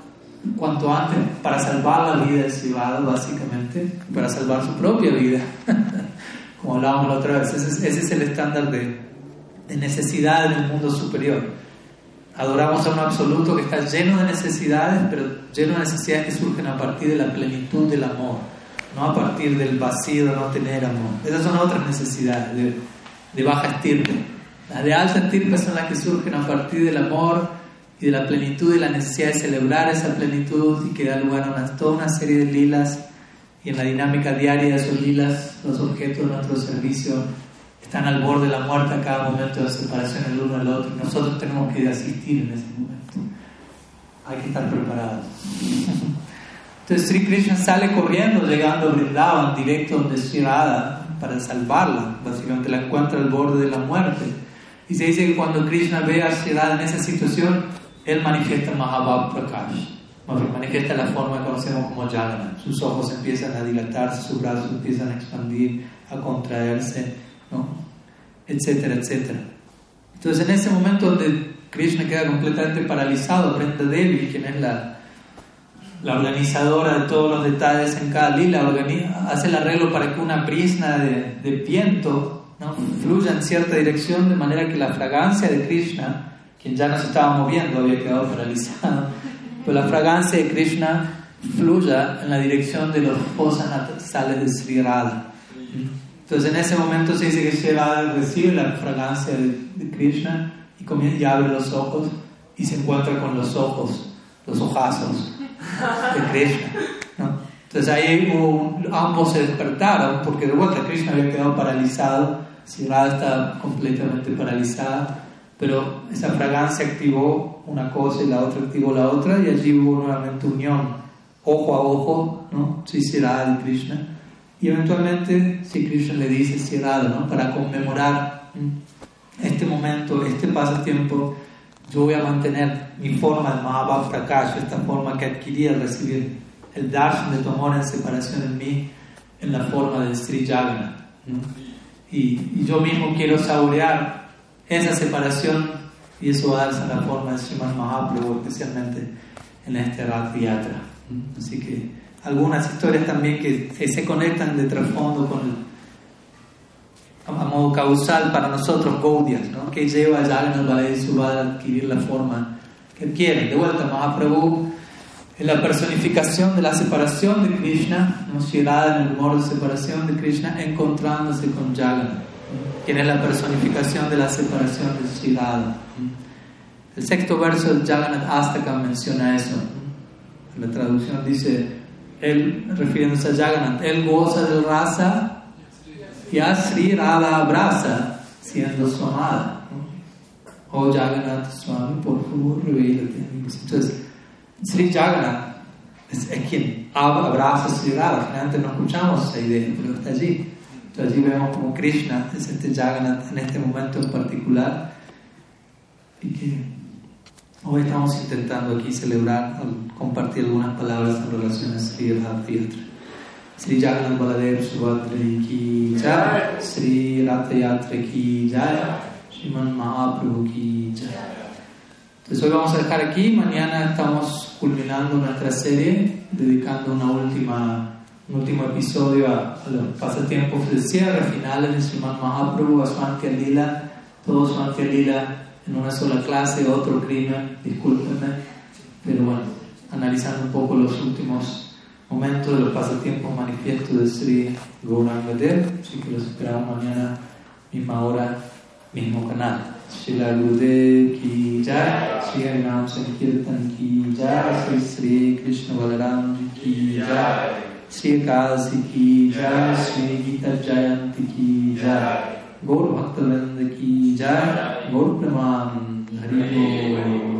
cuanto antes para salvar la vida de Sivada, básicamente, para salvar su propia vida. <laughs> Como hablábamos la otra vez, ese, es el estándar de, de necesidad en el mundo superior. Adoramos a un absoluto que está lleno de necesidades, pero lleno de necesidades que surgen a partir de la plenitud del amor no a partir del vacío de no tener amor. Esas son otras necesidades de, de baja estirpe. Las de alta estirpe son las que surgen a partir del amor y de la plenitud y la necesidad de celebrar esa plenitud y que da lugar a toda una serie de lilas y en la dinámica diaria de esos lilas los objetos de nuestro servicio están al borde de la muerte a cada momento de separación el uno al otro y nosotros tenemos que asistir en ese momento. Hay que estar preparados. Entonces Sri Krishna sale corriendo, llegando a Vrindavan, directo donde Sri Radha, para salvarla. Básicamente la encuentra al borde de la muerte. Y se dice que cuando Krishna ve a Sri Radha en esa situación, él manifiesta Mahabhav Prakash. Manifiesta la forma que conocemos como Jagana. Sus ojos empiezan a dilatarse, sus brazos empiezan a expandir, a contraerse, ¿no? etcétera, etcétera. Entonces en ese momento donde Krishna queda completamente paralizado, Brenda Devi, quien es la la organizadora de todos los detalles en cada lila, hace el arreglo para que una prisna de, viento ¿no? fluya en cierta dirección de manera que la fragancia de Krishna, quien ya no se estaba moviendo, había quedado paralizado, pero la fragancia de Krishna fluya en la dirección de los fosas sales de Sri Radha. Entonces en ese momento se dice que Sri Radha recibe la fragancia de, Krishna y, y abre los ojos y se encuentra con los ojos, los ojazos de Krishna. Entonces ahí ambos se despertaron porque de vuelta Krishna había quedado paralizado, Radha estaba completamente paralizada, pero esa fragancia activó una cosa y la otra activó la otra y allí hubo nuevamente unión, ojo a ojo, ¿no? Sri Radha y Krishna. Y eventualmente si Krishna le dice Sri Radha, ¿no? Para conmemorar este momento, este pasatiempo yo voy a mantener mi forma de Mahabhav Prakash, esta forma que adquirí al recibir el darshan de tu amor en separación en mí, en la forma de Sri Jagannath. Y, yo mismo quiero saborear esa separación y eso va a darse en la forma de Sriman Mahaprabhu, especialmente en este Rath. Así que algunas historias también que, se conectan de trasfondo con el a modo causal para nosotros Gaudias, ¿no? que lleva a Subhadra a adquirir la forma que quiere. De vuelta, Mahaprabhu es la personificación de la separación de Krishna, ¿no? en el humor de separación de Krishna, encontrándose con Jagannath, quien es la personificación de la separación de Sri El sexto verso de Jagannath Astaka menciona eso. La traducción dice, él, refiriéndose a Jagannath, él goza del rasa y a Sri Radha abraza siendo su amada. Oh Jagannath Swami, por favor, revélate Entonces, Sri Jagannath es, quien abraza a Sri Radha. Antes no escuchamos esa idea, pero está allí. Entonces, allí vemos como Krishna es este Jagannath en este momento en particular. Y que hoy estamos intentando aquí celebrar, compartir algunas palabras en relación a Sri Radha Jagannath Baladev Subhadri ki jai, Sri Ratha Yatra ki jai, Sriman Mahaprabhu ki jai. Entonces hoy vamos a dejar aquí, mañana estamos culminando nuestra serie, dedicando una última, un último episodio a, los pasatiempos de cierre finales de Sriman Mahaprabhu, a Swanti Lila todos son Lila en una sola clase, otro crimen, discúlpenme, pero bueno, analizando un poco los últimos momentos de los pasatiempos manifiestos de Sri Gauranga así que los esperamos mañana, misma hora, mismo canal. Shila ki jai, Shri Sankirtan ki jai, Shri Krishna Balaram ki jai, Shri Akasi ki jai, Shri Gita Jayanti ki jai, Gaur Bhaktavind ki jai, Gaur Praman Hari